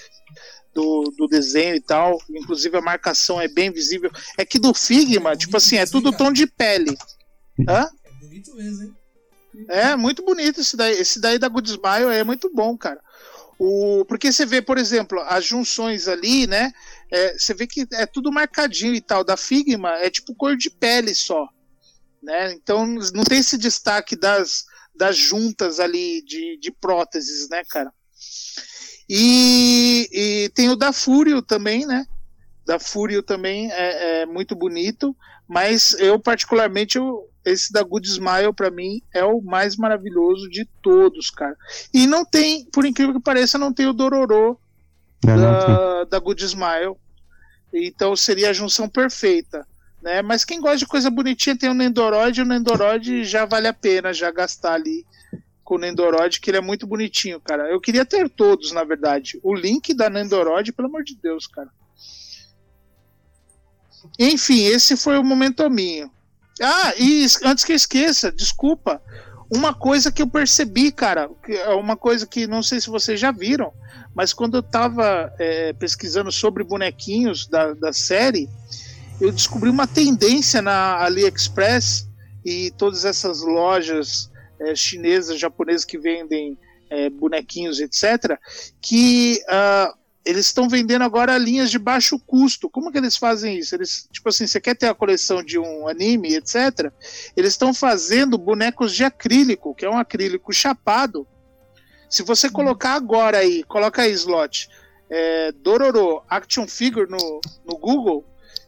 do, do desenho e tal. Inclusive, a marcação é bem visível. É que do Figma, é tipo assim, é tudo tom de pele. Hã? É bonito mesmo, hein? É, muito bonito esse daí. Esse daí da Good Smile é muito bom, cara. O, porque você vê, por exemplo, as junções ali, né? É, você vê que é tudo marcadinho e tal. Da Figma é tipo cor de pele só. Né? Então não tem esse destaque das, das juntas ali de, de próteses, né, cara? E, e tem o da Fúrio também, né? Da Fúrio também é, é, muito bonito, mas eu particularmente eu, esse da Good Smile para mim é o mais maravilhoso de todos, cara. E não tem, por incrível que pareça, não tem o Dororo da, da Good Smile. Então seria a junção perfeita. Né? Mas quem gosta de coisa bonitinha tem o Nendoroid, o Nendoroid já vale a pena já gastar ali com o Nendoroid, que ele é muito bonitinho, cara. Eu queria ter todos, na verdade. O link da Nendoroid, pelo amor de Deus, cara. Enfim, esse foi o momento minho. Ah, e antes que eu esqueça, desculpa. Uma coisa que eu percebi, cara, é uma coisa que não sei se vocês já viram, mas quando eu tava é, pesquisando sobre bonequinhos da, da série, eu descobri uma tendência na AliExpress e todas essas lojas é, chinesas, japonesas que vendem é, bonequinhos, etc., que uh, eles estão vendendo agora linhas de baixo custo. Como que eles fazem isso? Eles, tipo assim, você quer ter a coleção de um anime, etc. Eles estão fazendo bonecos de acrílico, que é um acrílico chapado. Se você colocar agora aí, coloca aí slot, é, Dororo Action Figure no, no Google,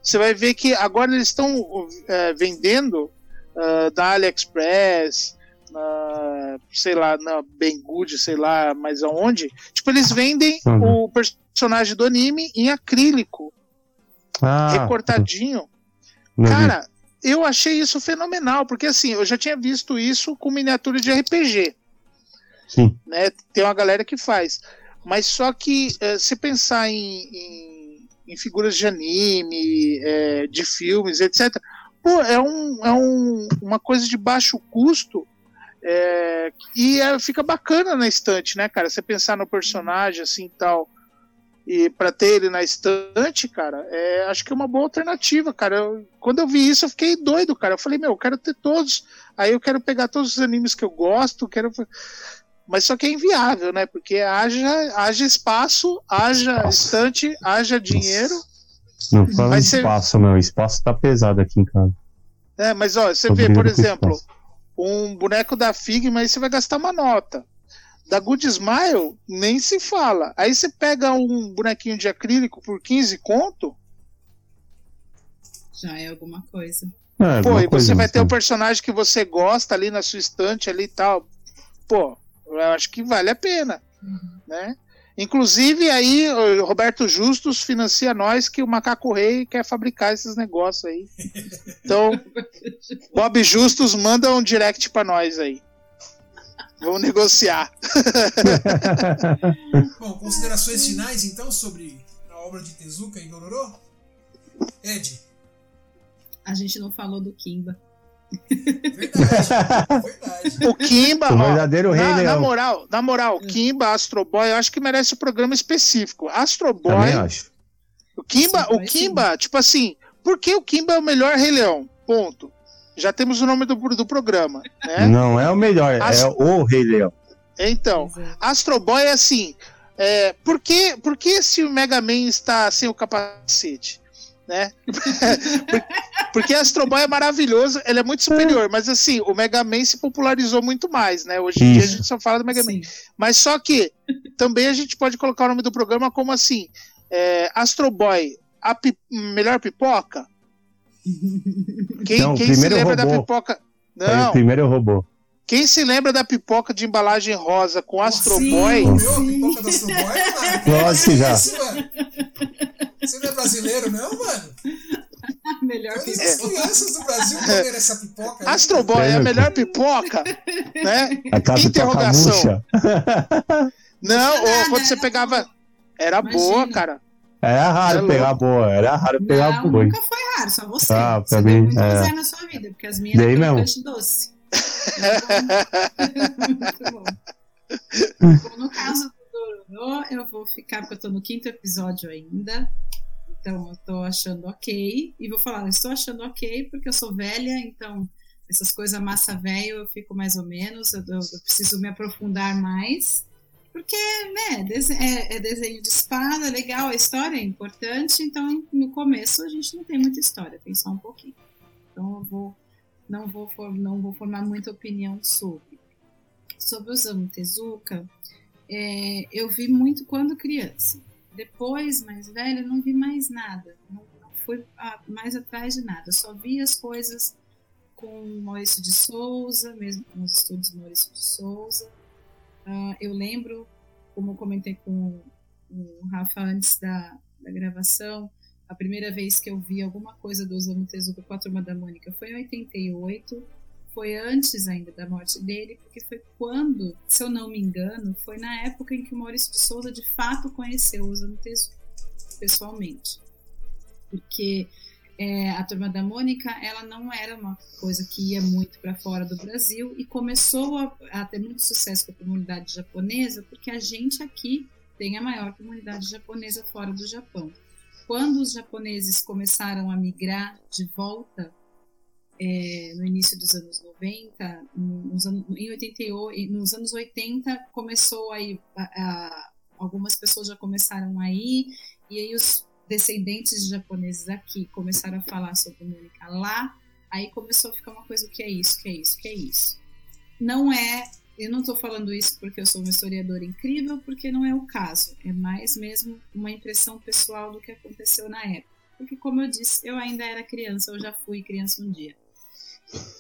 você vai ver que agora eles estão é, vendendo uh, da AliExpress, na, sei lá, na Banggood, sei lá, mas aonde. Tipo, eles vendem uhum. o personagem do anime em acrílico. Ah. Recortadinho. Cara, eu achei isso fenomenal, porque assim, eu já tinha visto isso com miniatura de RPG. Sim. Né? Tem uma galera que faz. Mas só que eh, se pensar em, em em figuras de anime, é, de filmes, etc. Pô, é, um, é um, uma coisa de baixo custo é, e é, fica bacana na estante, né, cara? Você pensar no personagem assim e tal. E para ter ele na estante, cara, é, acho que é uma boa alternativa, cara. Eu, quando eu vi isso, eu fiquei doido, cara. Eu falei, meu, eu quero ter todos. Aí eu quero pegar todos os animes que eu gosto, quero mas só que é inviável, né? Porque haja, haja espaço, haja espaço. estante, haja dinheiro. Não fala espaço, você... meu. Espaço tá pesado aqui em casa. É, mas ó, você vê, por exemplo, um boneco da Figma, aí você vai gastar uma nota. Da Good Smile, nem se fala. Aí você pega um bonequinho de acrílico por 15 conto. Já é alguma coisa. É, Pô, e você vai ter o personagem que você gosta ali na sua estante ali e tal. Pô, eu acho que vale a pena, uhum. né? Inclusive aí o Roberto Justus financia nós que o Macaco Rei quer fabricar esses negócios aí. Então, Bob Justus manda um direct para nós aí. Vamos negociar. Bom, considerações finais então sobre a obra de Tezuka e Dororo? Ed. A gente não falou do Kimba. Verdade, verdade. O Kimba, o verdadeiro ó, rei na, leão. na moral, na moral, Kimba, Astro Boy, eu acho que merece um programa específico. Astro Boy. Também acho. O Kimba, o Kimba, tipo assim, por que o Kimba é o melhor Rei Leão? Ponto. Já temos o nome do, do programa. Né? Não é o melhor, é Astro... é o Rei Leão. Então, é. Astro Boy é assim. É, por, que, por que esse Mega Man está sem o capacete? Né? Porque Astro Boy é maravilhoso, ele é muito superior, mas assim, o Mega Man se popularizou muito mais, né? Hoje em dia a gente só fala do Mega Sim. Man. Mas só que também a gente pode colocar o nome do programa como assim: é, Astro Boy, a pi melhor pipoca? Quem, Não, quem se lembra robô. da pipoca? Não. primeiro robô. Quem se lembra da pipoca de embalagem rosa com Astro sim, Boy? Meu, a pipoca do Astro Boy, Nossa, já. Você não é brasileiro, não, mano? melhor Todas as crianças do Brasil comeram essa pipoca. Astro Boy é a melhor pipoca, né? A Interrogação. Não, ou quando você pegava. Era Imagina. boa, cara. Era raro pegar boa, era raro pegar boa. Nunca foi raro, só você. Ah, pra você mim, muito é. na sua vida, porque as minhas Dei eram mesmo. doce. muito bom. bom. No caso do Dorô, eu vou ficar, porque eu tô no quinto episódio ainda. Então eu tô achando ok. E vou falar, estou achando ok porque eu sou velha, então essas coisas massa velho eu fico mais ou menos, eu, eu, preciso me aprofundar mais. Porque, né, é, é, desenho de espada, legal, a história é importante, então no começo a gente não tem muita história, tem só um pouquinho. Então eu vou, não vou, não vou formar muita opinião sobre. Sobre o Osamu Tezuka, é, eu vi muito quando criança. Depois, mais velha, não vi mais nada. Não, não fui mais atrás de nada. só vi as coisas com Maurício de Souza, mesmo com os estudos Maurício de Souza. Uh, eu lembro, como eu comentei com o Rafa antes da, da gravação, a primeira vez que eu vi alguma coisa do Osamu Tezuka com a Turma da Mônica foi em 88, foi antes ainda da morte dele, porque foi quando, se eu não me engano, foi na época em que o Maurício de Souza de fato conheceu o Tezuka pessoalmente. Porque é, a Turma da Mônica, ela não era uma coisa que ia muito para fora do Brasil e começou a, a, ter muito sucesso com a comunidade japonesa, porque a gente aqui tem a maior comunidade japonesa fora do Japão. Quando os japoneses começaram a migrar de volta é, no início dos anos 90, nos em 88, nos anos 80 começou aí, a, a, algumas pessoas já começaram a ir, e aí os descendentes de japoneses aqui começaram a falar sobre Mônica lá, aí começou a ficar uma coisa, o que é isso, o que é isso, o que é isso. Não é, eu não estou falando isso porque eu sou uma historiadora incrível, porque não é o caso, é mais mesmo uma impressão pessoal do que aconteceu na época. Porque, como eu disse, eu ainda era criança, eu já fui criança um dia.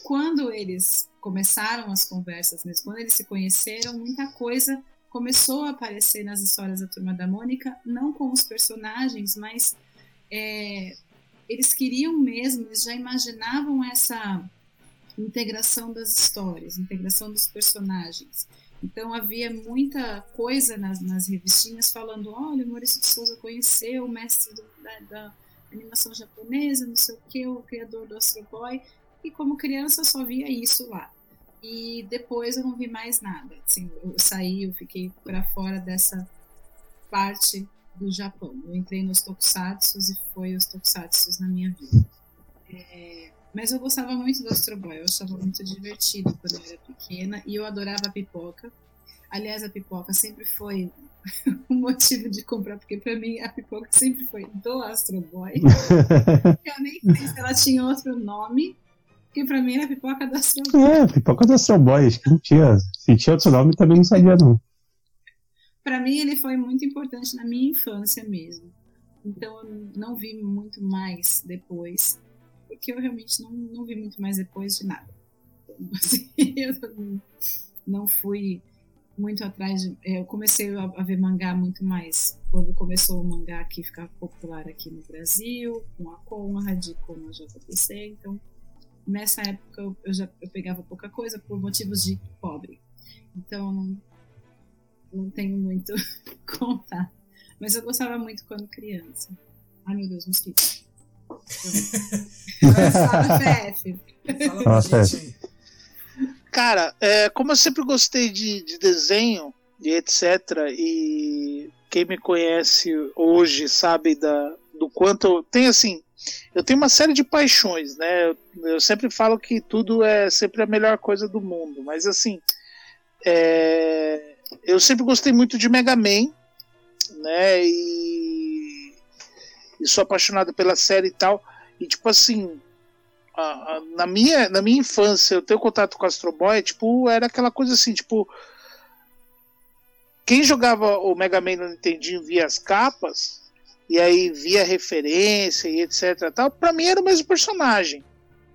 Quando eles começaram as conversas mesmo, quando eles se conheceram, muita coisa começou a aparecer nas histórias da Turma da Mônica, não com os personagens, mas é, eles queriam mesmo, eles já imaginavam essa integração das histórias, integração dos personagens. Então havia muita coisa nas, nas revistinhas falando, olha, o Maurício de Souza conheceu o mestre do, da, da, animação japonesa, não sei o que, o criador do Astro Boy, e como criança eu só via isso lá. E depois eu não vi mais nada. Assim, eu saí, eu fiquei para fora dessa parte do Japão. Eu entrei nos tokusatsu e foi os tokusatsu na minha vida. É, mas eu gostava muito do Astro Boy, eu achava muito divertido quando eu era pequena e eu adorava a pipoca. Aliás, a pipoca sempre foi um motivo de comprar, porque para mim a pipoca sempre foi do Astro Boy. eu nem sei se ela tinha outro nome, porque pra mim era pipoca da Astro Boy. É, pipoca da Astro Boy, acho que não tinha. Se tinha outro nome também não sabia, não. Pra mim ele foi muito importante na minha infância mesmo. Então eu não vi muito mais depois. Porque eu realmente não, não vi muito mais depois de nada. Então, assim, eu não fui muito atrás de. É, eu comecei a, a, ver mangá muito mais quando começou o mangá que ficar popular aqui no Brasil, com a Conrad, com a JPC. Então nessa época eu, eu já eu pegava pouca coisa por motivos de pobre. Então não, não tenho muito contar. Mas eu gostava muito quando criança. Ai meu Deus, mosquito. Fala, PF. Fala gente Cara, é, como eu sempre gostei de, de desenho e etc. E quem me conhece hoje sabe da, do quanto. Tem assim, eu tenho uma série de paixões, né? Eu, eu, sempre falo que tudo é sempre a melhor coisa do mundo, mas assim, é, eu sempre gostei muito de Mega Man, né? E, e sou apaixonado pela série e tal. E tipo assim, a, a, na, minha, na minha infância, eu tenho contato com Astro Boy, tipo, era aquela coisa assim, tipo. Quem jogava o Mega Man no Nintendinho via as capas, e aí via referência e etc. Tal, pra mim era o mesmo personagem.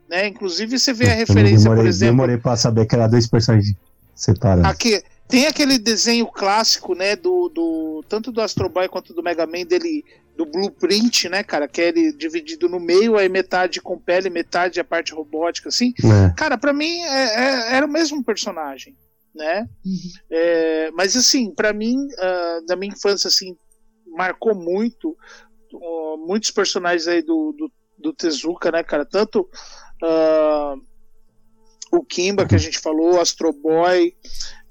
Né? Inclusive você vê a referência, demorei, por exemplo. Demorei pra saber que era dois personagens separados. Aqui, tem aquele desenho clássico, né, do, do tanto do Astro Boy quanto do Mega Man dele do blueprint, né, cara, que é ele dividido no meio, aí metade com pele, metade a parte robótica, assim. É. Cara, para mim é, é, era o mesmo personagem, né? Uhum. É, mas assim, para mim, uh, da minha infância, assim, marcou muito uh, muitos personagens aí do, do, do Tezuka, né, cara? Tanto uh, o Kimba que a gente falou, Astro Boy,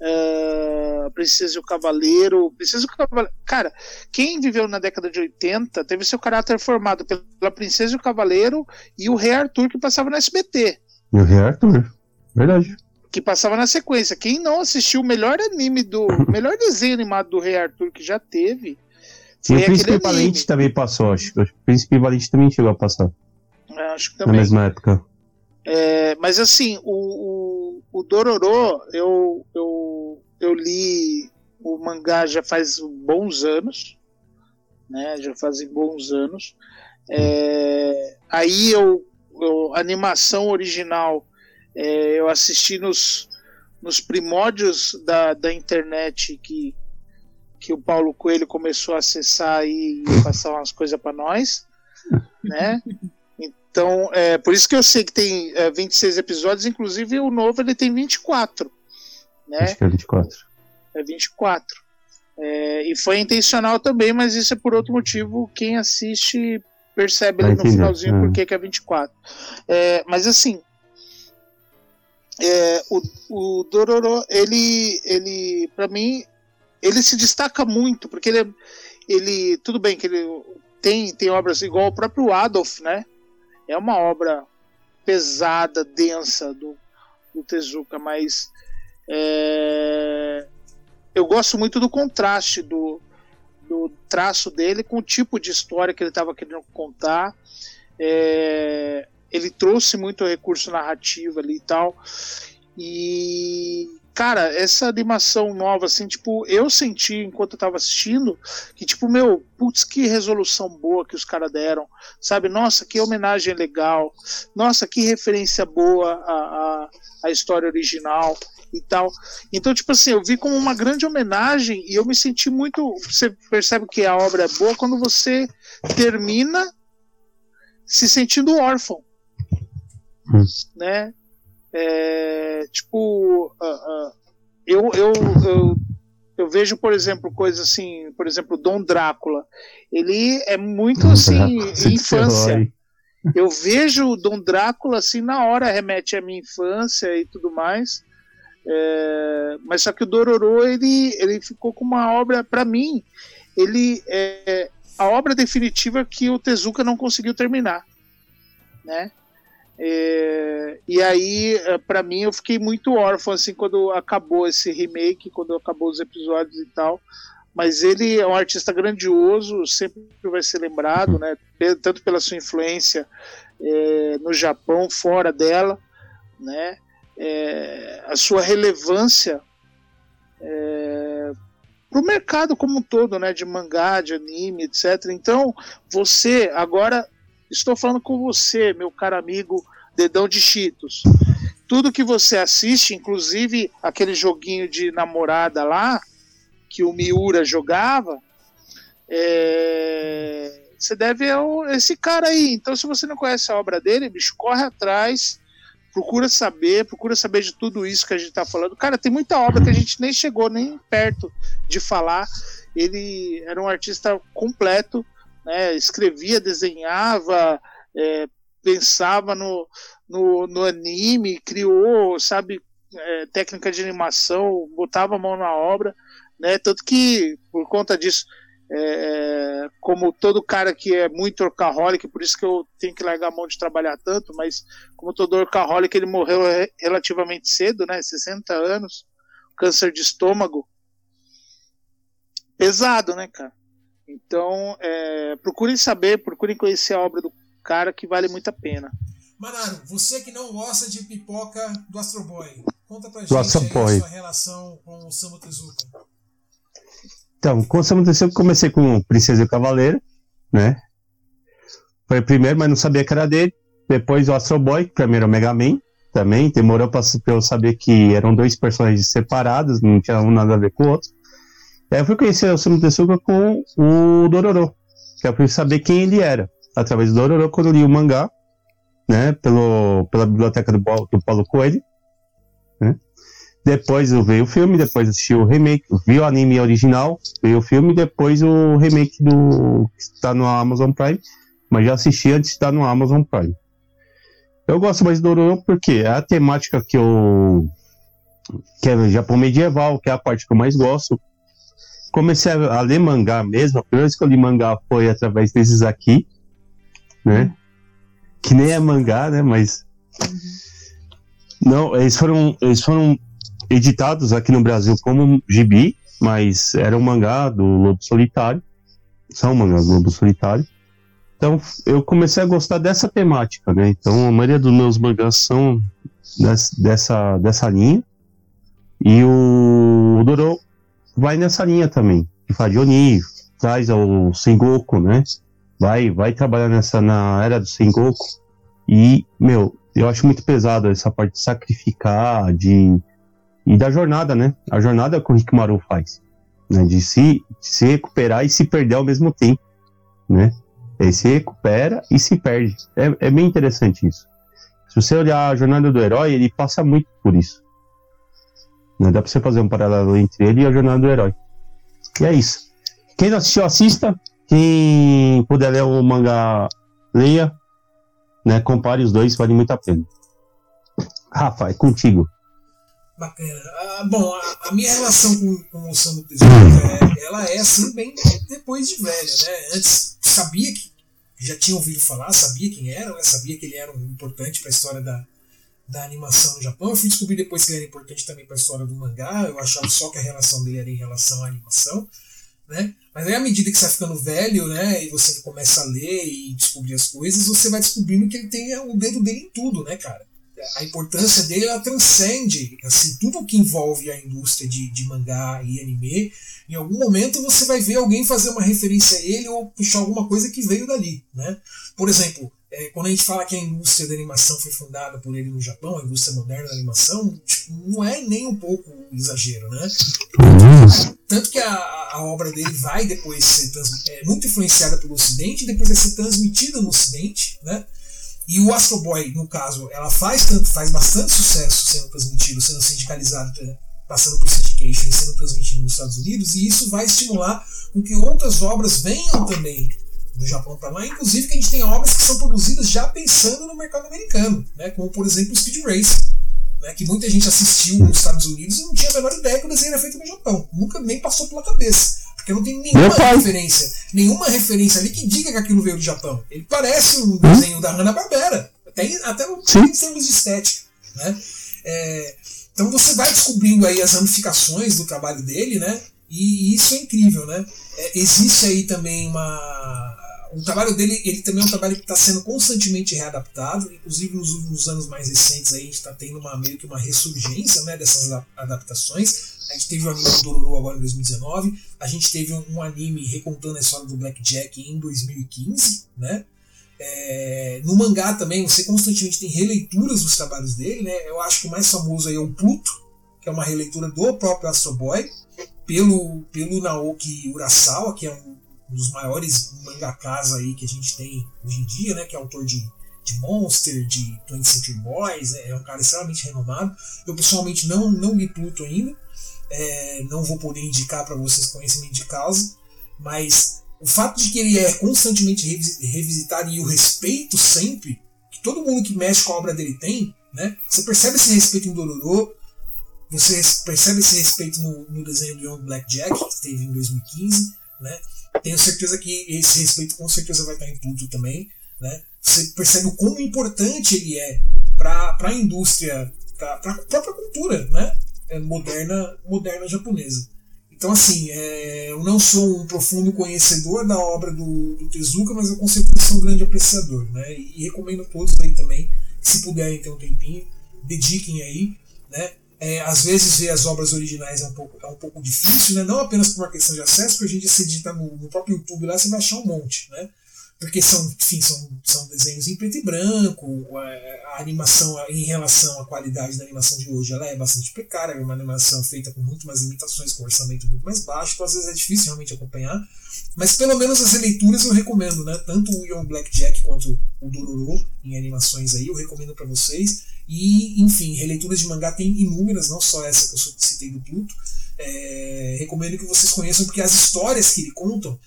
uh, Princesa e o Cavaleiro. Princesa e o Cavaleiro. Cara, quem viveu na década de 80 teve seu caráter formado pela Princesa e o Cavaleiro e o Rei Arthur que passava no SBT. E o Rei Arthur, verdade. Que passava na sequência. Quem não assistiu o melhor anime do. melhor desenho animado do Rei Arthur que já teve. E o Príncipe Valente também passou, acho. O Príncipe Valente também chegou a passar. É, acho que também. Na mesma época. É, mas assim, o, o, o Dororo, eu, eu, eu li o mangá já faz bons anos, né? Já fazem bons anos. É, aí eu, eu, a animação original é, eu assisti nos, nos primórdios da, da internet que, que o Paulo Coelho começou a acessar e passar umas coisas para nós, né? Então, é por isso que eu sei que tem é, 26 episódios, inclusive o novo ele tem 24. Né? Acho que é 24. É 24. É, e foi intencional também, mas isso é por outro motivo. Quem assiste percebe ali no finalzinho é. por que é 24. É, mas assim, é, o, o Dororo, ele, ele para mim, ele se destaca muito, porque ele, ele tudo bem que ele tem, tem obras igual o próprio Adolf, né? é uma obra pesada, densa do, do Tezuka, mas é, eu gosto muito do contraste do, do traço dele com o tipo de história que ele estava querendo contar. É, ele trouxe muito recurso narrativo ali e tal. E cara, essa animação nova, assim, tipo, eu senti enquanto eu tava assistindo que, tipo, meu, putz, que resolução boa que os caras deram, sabe? Nossa, que homenagem legal, nossa, que referência boa à, à, à história original e tal. Então, tipo assim, eu vi como uma grande homenagem e eu me senti muito. Você percebe que a obra é boa quando você termina se sentindo órfão. Hum. Né? É, tipo, uh, uh, eu, eu, eu, eu, vejo, por exemplo, coisas assim, por exemplo, Dom Drácula. Ele é muito assim, infância. Eu vejo o Dom Drácula assim, na hora remete à minha infância e tudo mais. É, mas só que o Dororo ele, ele ficou com uma obra, para mim, ele é a obra definitiva que o Tezuka não conseguiu terminar, né? É, e aí, é, para mim, eu fiquei muito órfão assim quando acabou esse remake, quando acabou os episódios e tal. Mas ele é um artista grandioso, sempre vai ser lembrado, né? Tanto pela sua influência é, no Japão, fora dela, né? É, a sua relevância é, para o mercado como um todo, né? De mangá, de anime, etc. Então, você agora Estou falando com você, meu caro amigo Dedão de Cheetos. Tudo que você assiste, inclusive aquele joguinho de namorada lá, que o Miura jogava, é... você deve a esse cara aí. Então, se você não conhece a obra dele, bicho, corre atrás, procura saber, procura saber de tudo isso que a gente está falando. Cara, tem muita obra que a gente nem chegou nem perto de falar. Ele era um artista completo né? escrevia, desenhava, é, pensava no, no, no, anime, criou, sabe, é, técnica de animação, botava a mão na obra, né? Tanto que, por conta disso, é, como todo cara que é muito orcaholic, por isso que eu tenho que largar a mão de trabalhar tanto, mas como todo orcaholic, ele morreu relativamente cedo, né? 60 anos. câncer de estômago. Pesado, né, cara? Então, é, procurem saber, procurem conhecer a obra do cara que vale muito a pena. Manaro, você que não gosta de pipoca do Astro Boy, conta pra gente aí a sua relação com o Samu Tezuka. Então, com o Samu Tezuka comecei com Princesa e Cavaleiro, né? Foi o primeiro, mas não sabia que era dele. Depois o Astro Boy, que pra mim era o Mega Man, também. Demorou pra, pra eu saber que eram dois personagens separados, não tinha um nada a ver com o outro. Aí eu fui conhecer o Samu Tezuka com o Dororo, que eu fui saber quem ele era, através do Dororo, quando eu li o mangá né, pelo, pela biblioteca do, do Paulo Coelho. Né? Depois eu veio o filme, depois assisti o remake, vi o anime original, veio o filme, depois o remake do que está no Amazon Prime, mas já assisti antes de estar no Amazon Prime. Eu gosto mais do Dororo porque é a temática que eu que é Japão medieval, que é a parte que eu mais gosto. Comecei a, ler mangá mesmo, a primeira vez que eu li mangá foi através desses aqui, né? que nem é mangá, né? Mas. Uhum. Não, eles foram, eles foram editados aqui no Brasil como gibi, mas era um mangá do Lobo Solitário. São mangás do Lobo Solitário. Então eu comecei a gostar dessa temática, né? Então a maioria dos meus mangás são dessa, dessa linha. E o, Doro vai nessa linha também. Que faz de Oni, traz o Sengoku, né? vai, vai trabalhar nessa na era do Sengoku. E, meu, eu acho muito pesado essa parte de sacrificar, de e da jornada, né? A jornada que o Rikimaru faz, né? De se, de se recuperar e se perder ao mesmo tempo, né? Ele se recupera e se perde. É, é bem interessante isso. Se você olhar a jornada do herói, ele passa muito por isso. Né? Dá pra você fazer um paralelo entre ele e a jornada do herói. E é isso. Quem não assistiu, assista. Quem puder ler o mangá, leia. Né? Compare os dois, vale muito a pena. Rafa, é contigo. Bacana. Ah, bom, a, a, minha relação com, com o Samu Tezuka, é, ela é assim, bem depois de velho, né? Antes sabia que já tinha ouvido falar, sabia quem era, né? sabia que ele era um importante para a história da, da animação no Japão. Eu fui descobrir depois que ele era importante também para a história do mangá. Eu achava só que a relação dele era em relação à animação né? Mas aí à medida que você vai ficando velho, né, e você começa a ler e descobrir as coisas, você vai descobrindo que ele tem o dedo dele em tudo, né, cara? A importância dele ela transcende assim tudo o que envolve a indústria de, de mangá e anime. Em algum momento você vai ver alguém fazer uma referência a ele ou puxar alguma coisa que veio dali, né? Por exemplo, é, quando a gente fala que a indústria da animação foi fundada por ele no Japão, a indústria moderna da animação, tipo, não é nem um pouco exagero, né? Tanto que a, a obra dele vai depois ser é, muito influenciada pelo Ocidente, depois vai ser transmitida no Ocidente, né? E o Astro Boy, no caso, ela faz, tanto, faz bastante sucesso sendo transmitido, sendo sindicalizado, passando por syndication e sendo transmitido nos Estados Unidos, e isso vai estimular com que outras obras venham também do Japão para lá, inclusive que a gente tem obras que são produzidas já pensando no mercado americano, né, como por exemplo o Speed Race, né, que muita gente assistiu nos Estados Unidos e não tinha a menor ideia que o desenho era feito no Japão, nunca nem passou pela cabeça, porque não tem nenhuma referência, nenhuma referência ali que diga que aquilo veio do Japão. Ele parece um desenho da Hanna Barbera, até até em termos de estética, né? É, então você vai descobrindo aí as ramificações do trabalho dele, né? E isso é incrível, né? É, existe aí também uma o trabalho dele ele também é um trabalho que está sendo constantemente readaptado, inclusive nos anos mais recentes aí a gente está tendo uma, meio que uma ressurgência né, dessas adaptações. A gente teve o anime do Dororo agora em 2019, a gente teve um, um anime recontando a história do Blackjack em 2015, né? É, no mangá também você constantemente tem releituras dos trabalhos dele, né? Eu acho que o mais famoso aí é o Pluto, que é uma releitura do próprio Astro Boy, pelo, pelo Naoki Urasawa, que é um um dos maiores mangakas aí que a gente tem hoje em dia, né, que é autor de, de Monster, de 20 Century Boys, é, é um cara extremamente renomado. Eu pessoalmente não, não li Pluto ainda, é, não vou poder indicar para vocês conhecimento de causa, mas o fato de que ele é constantemente revisitado e o respeito sempre, que todo mundo que mexe com a obra dele tem, né, você percebe esse respeito em Dororo, você percebe esse respeito no, no desenho do Young Black Jack, que teve em 2015, né? Tenho certeza que esse respeito com certeza vai estar em tudo também. Né? Você percebe o quão importante ele é para a indústria, para a própria cultura, né? é, moderna, moderna japonesa. Então, assim, é, eu não sou um profundo conhecedor da obra do, do Tezuka, mas eu com certeza sou um grande apreciador. Né? E, e recomendo a todos aí também, se puderem ter um tempinho, dediquem aí. Né? É, às vezes ver as obras originais é um pouco, é um pouco difícil, né? não apenas por uma questão de acesso, porque a gente se digita no, no próprio YouTube lá, você vai achar um monte. Né? Porque são, enfim, são, são desenhos em preto e branco, a, a, animação em relação à qualidade da animação de hoje ela é bastante precária, é uma animação feita com muito mais limitações, com orçamento muito mais baixo, então às vezes é difícil realmente acompanhar, mas pelo menos as releituras eu recomendo, né? tanto o Young Blackjack quanto o Dororo em animações aí, eu recomendo para vocês, e enfim, releituras de mangá tem inúmeras, não só essa que eu citei do Pluto, é, recomendo que vocês conheçam porque as histórias que ele contam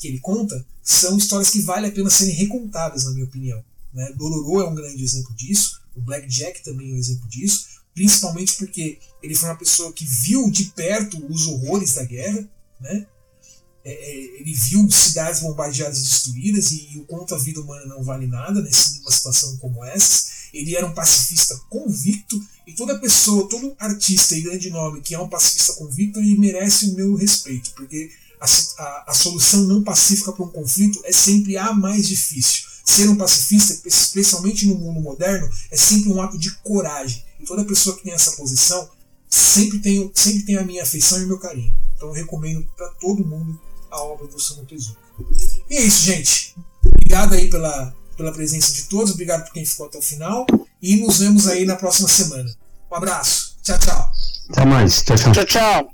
que ele conta são histórias que vale a pena serem recontadas, na minha opinião. Né? Dororo é um grande exemplo disso, o Black Jack também é um exemplo disso, principalmente porque ele foi uma pessoa que viu de perto os horrores da guerra, né? É, é ele viu cidades bombardeadas e destruídas e, e o quanto a vida humana não vale nada numa situação como essa. Ele era um pacifista convicto e toda pessoa, todo artista e grande nome que é um pacifista convicto, ele merece o meu respeito, porque a, a, a solução não pacífica para um conflito é sempre a mais difícil. Ser um pacifista, especialmente no mundo moderno, é sempre um ato de coragem. E toda pessoa que tem essa posição sempre tem, sempre tem a minha afeição e o meu carinho. Então eu recomendo para todo mundo a obra do Samu Tezuka. E é isso, gente. Obrigado aí pela, pela presença de todos, obrigado por quem ficou até o final. E nos vemos aí na próxima semana. Um abraço. Tchau, tchau. Até mais. Tchau, tchau. Tchau, tchau.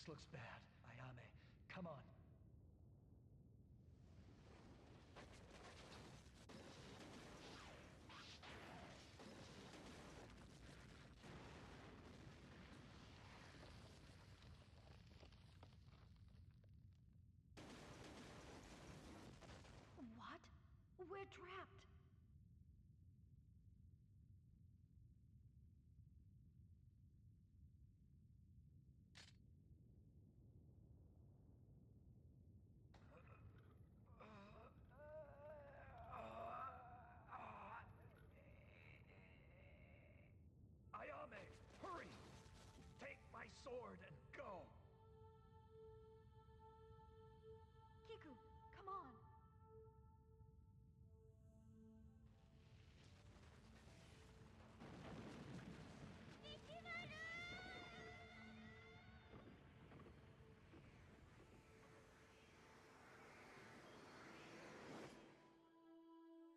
This looks bad. Ayame, come on. What? We're trapped. Sword and go! Kiku, come on.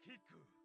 Kiku!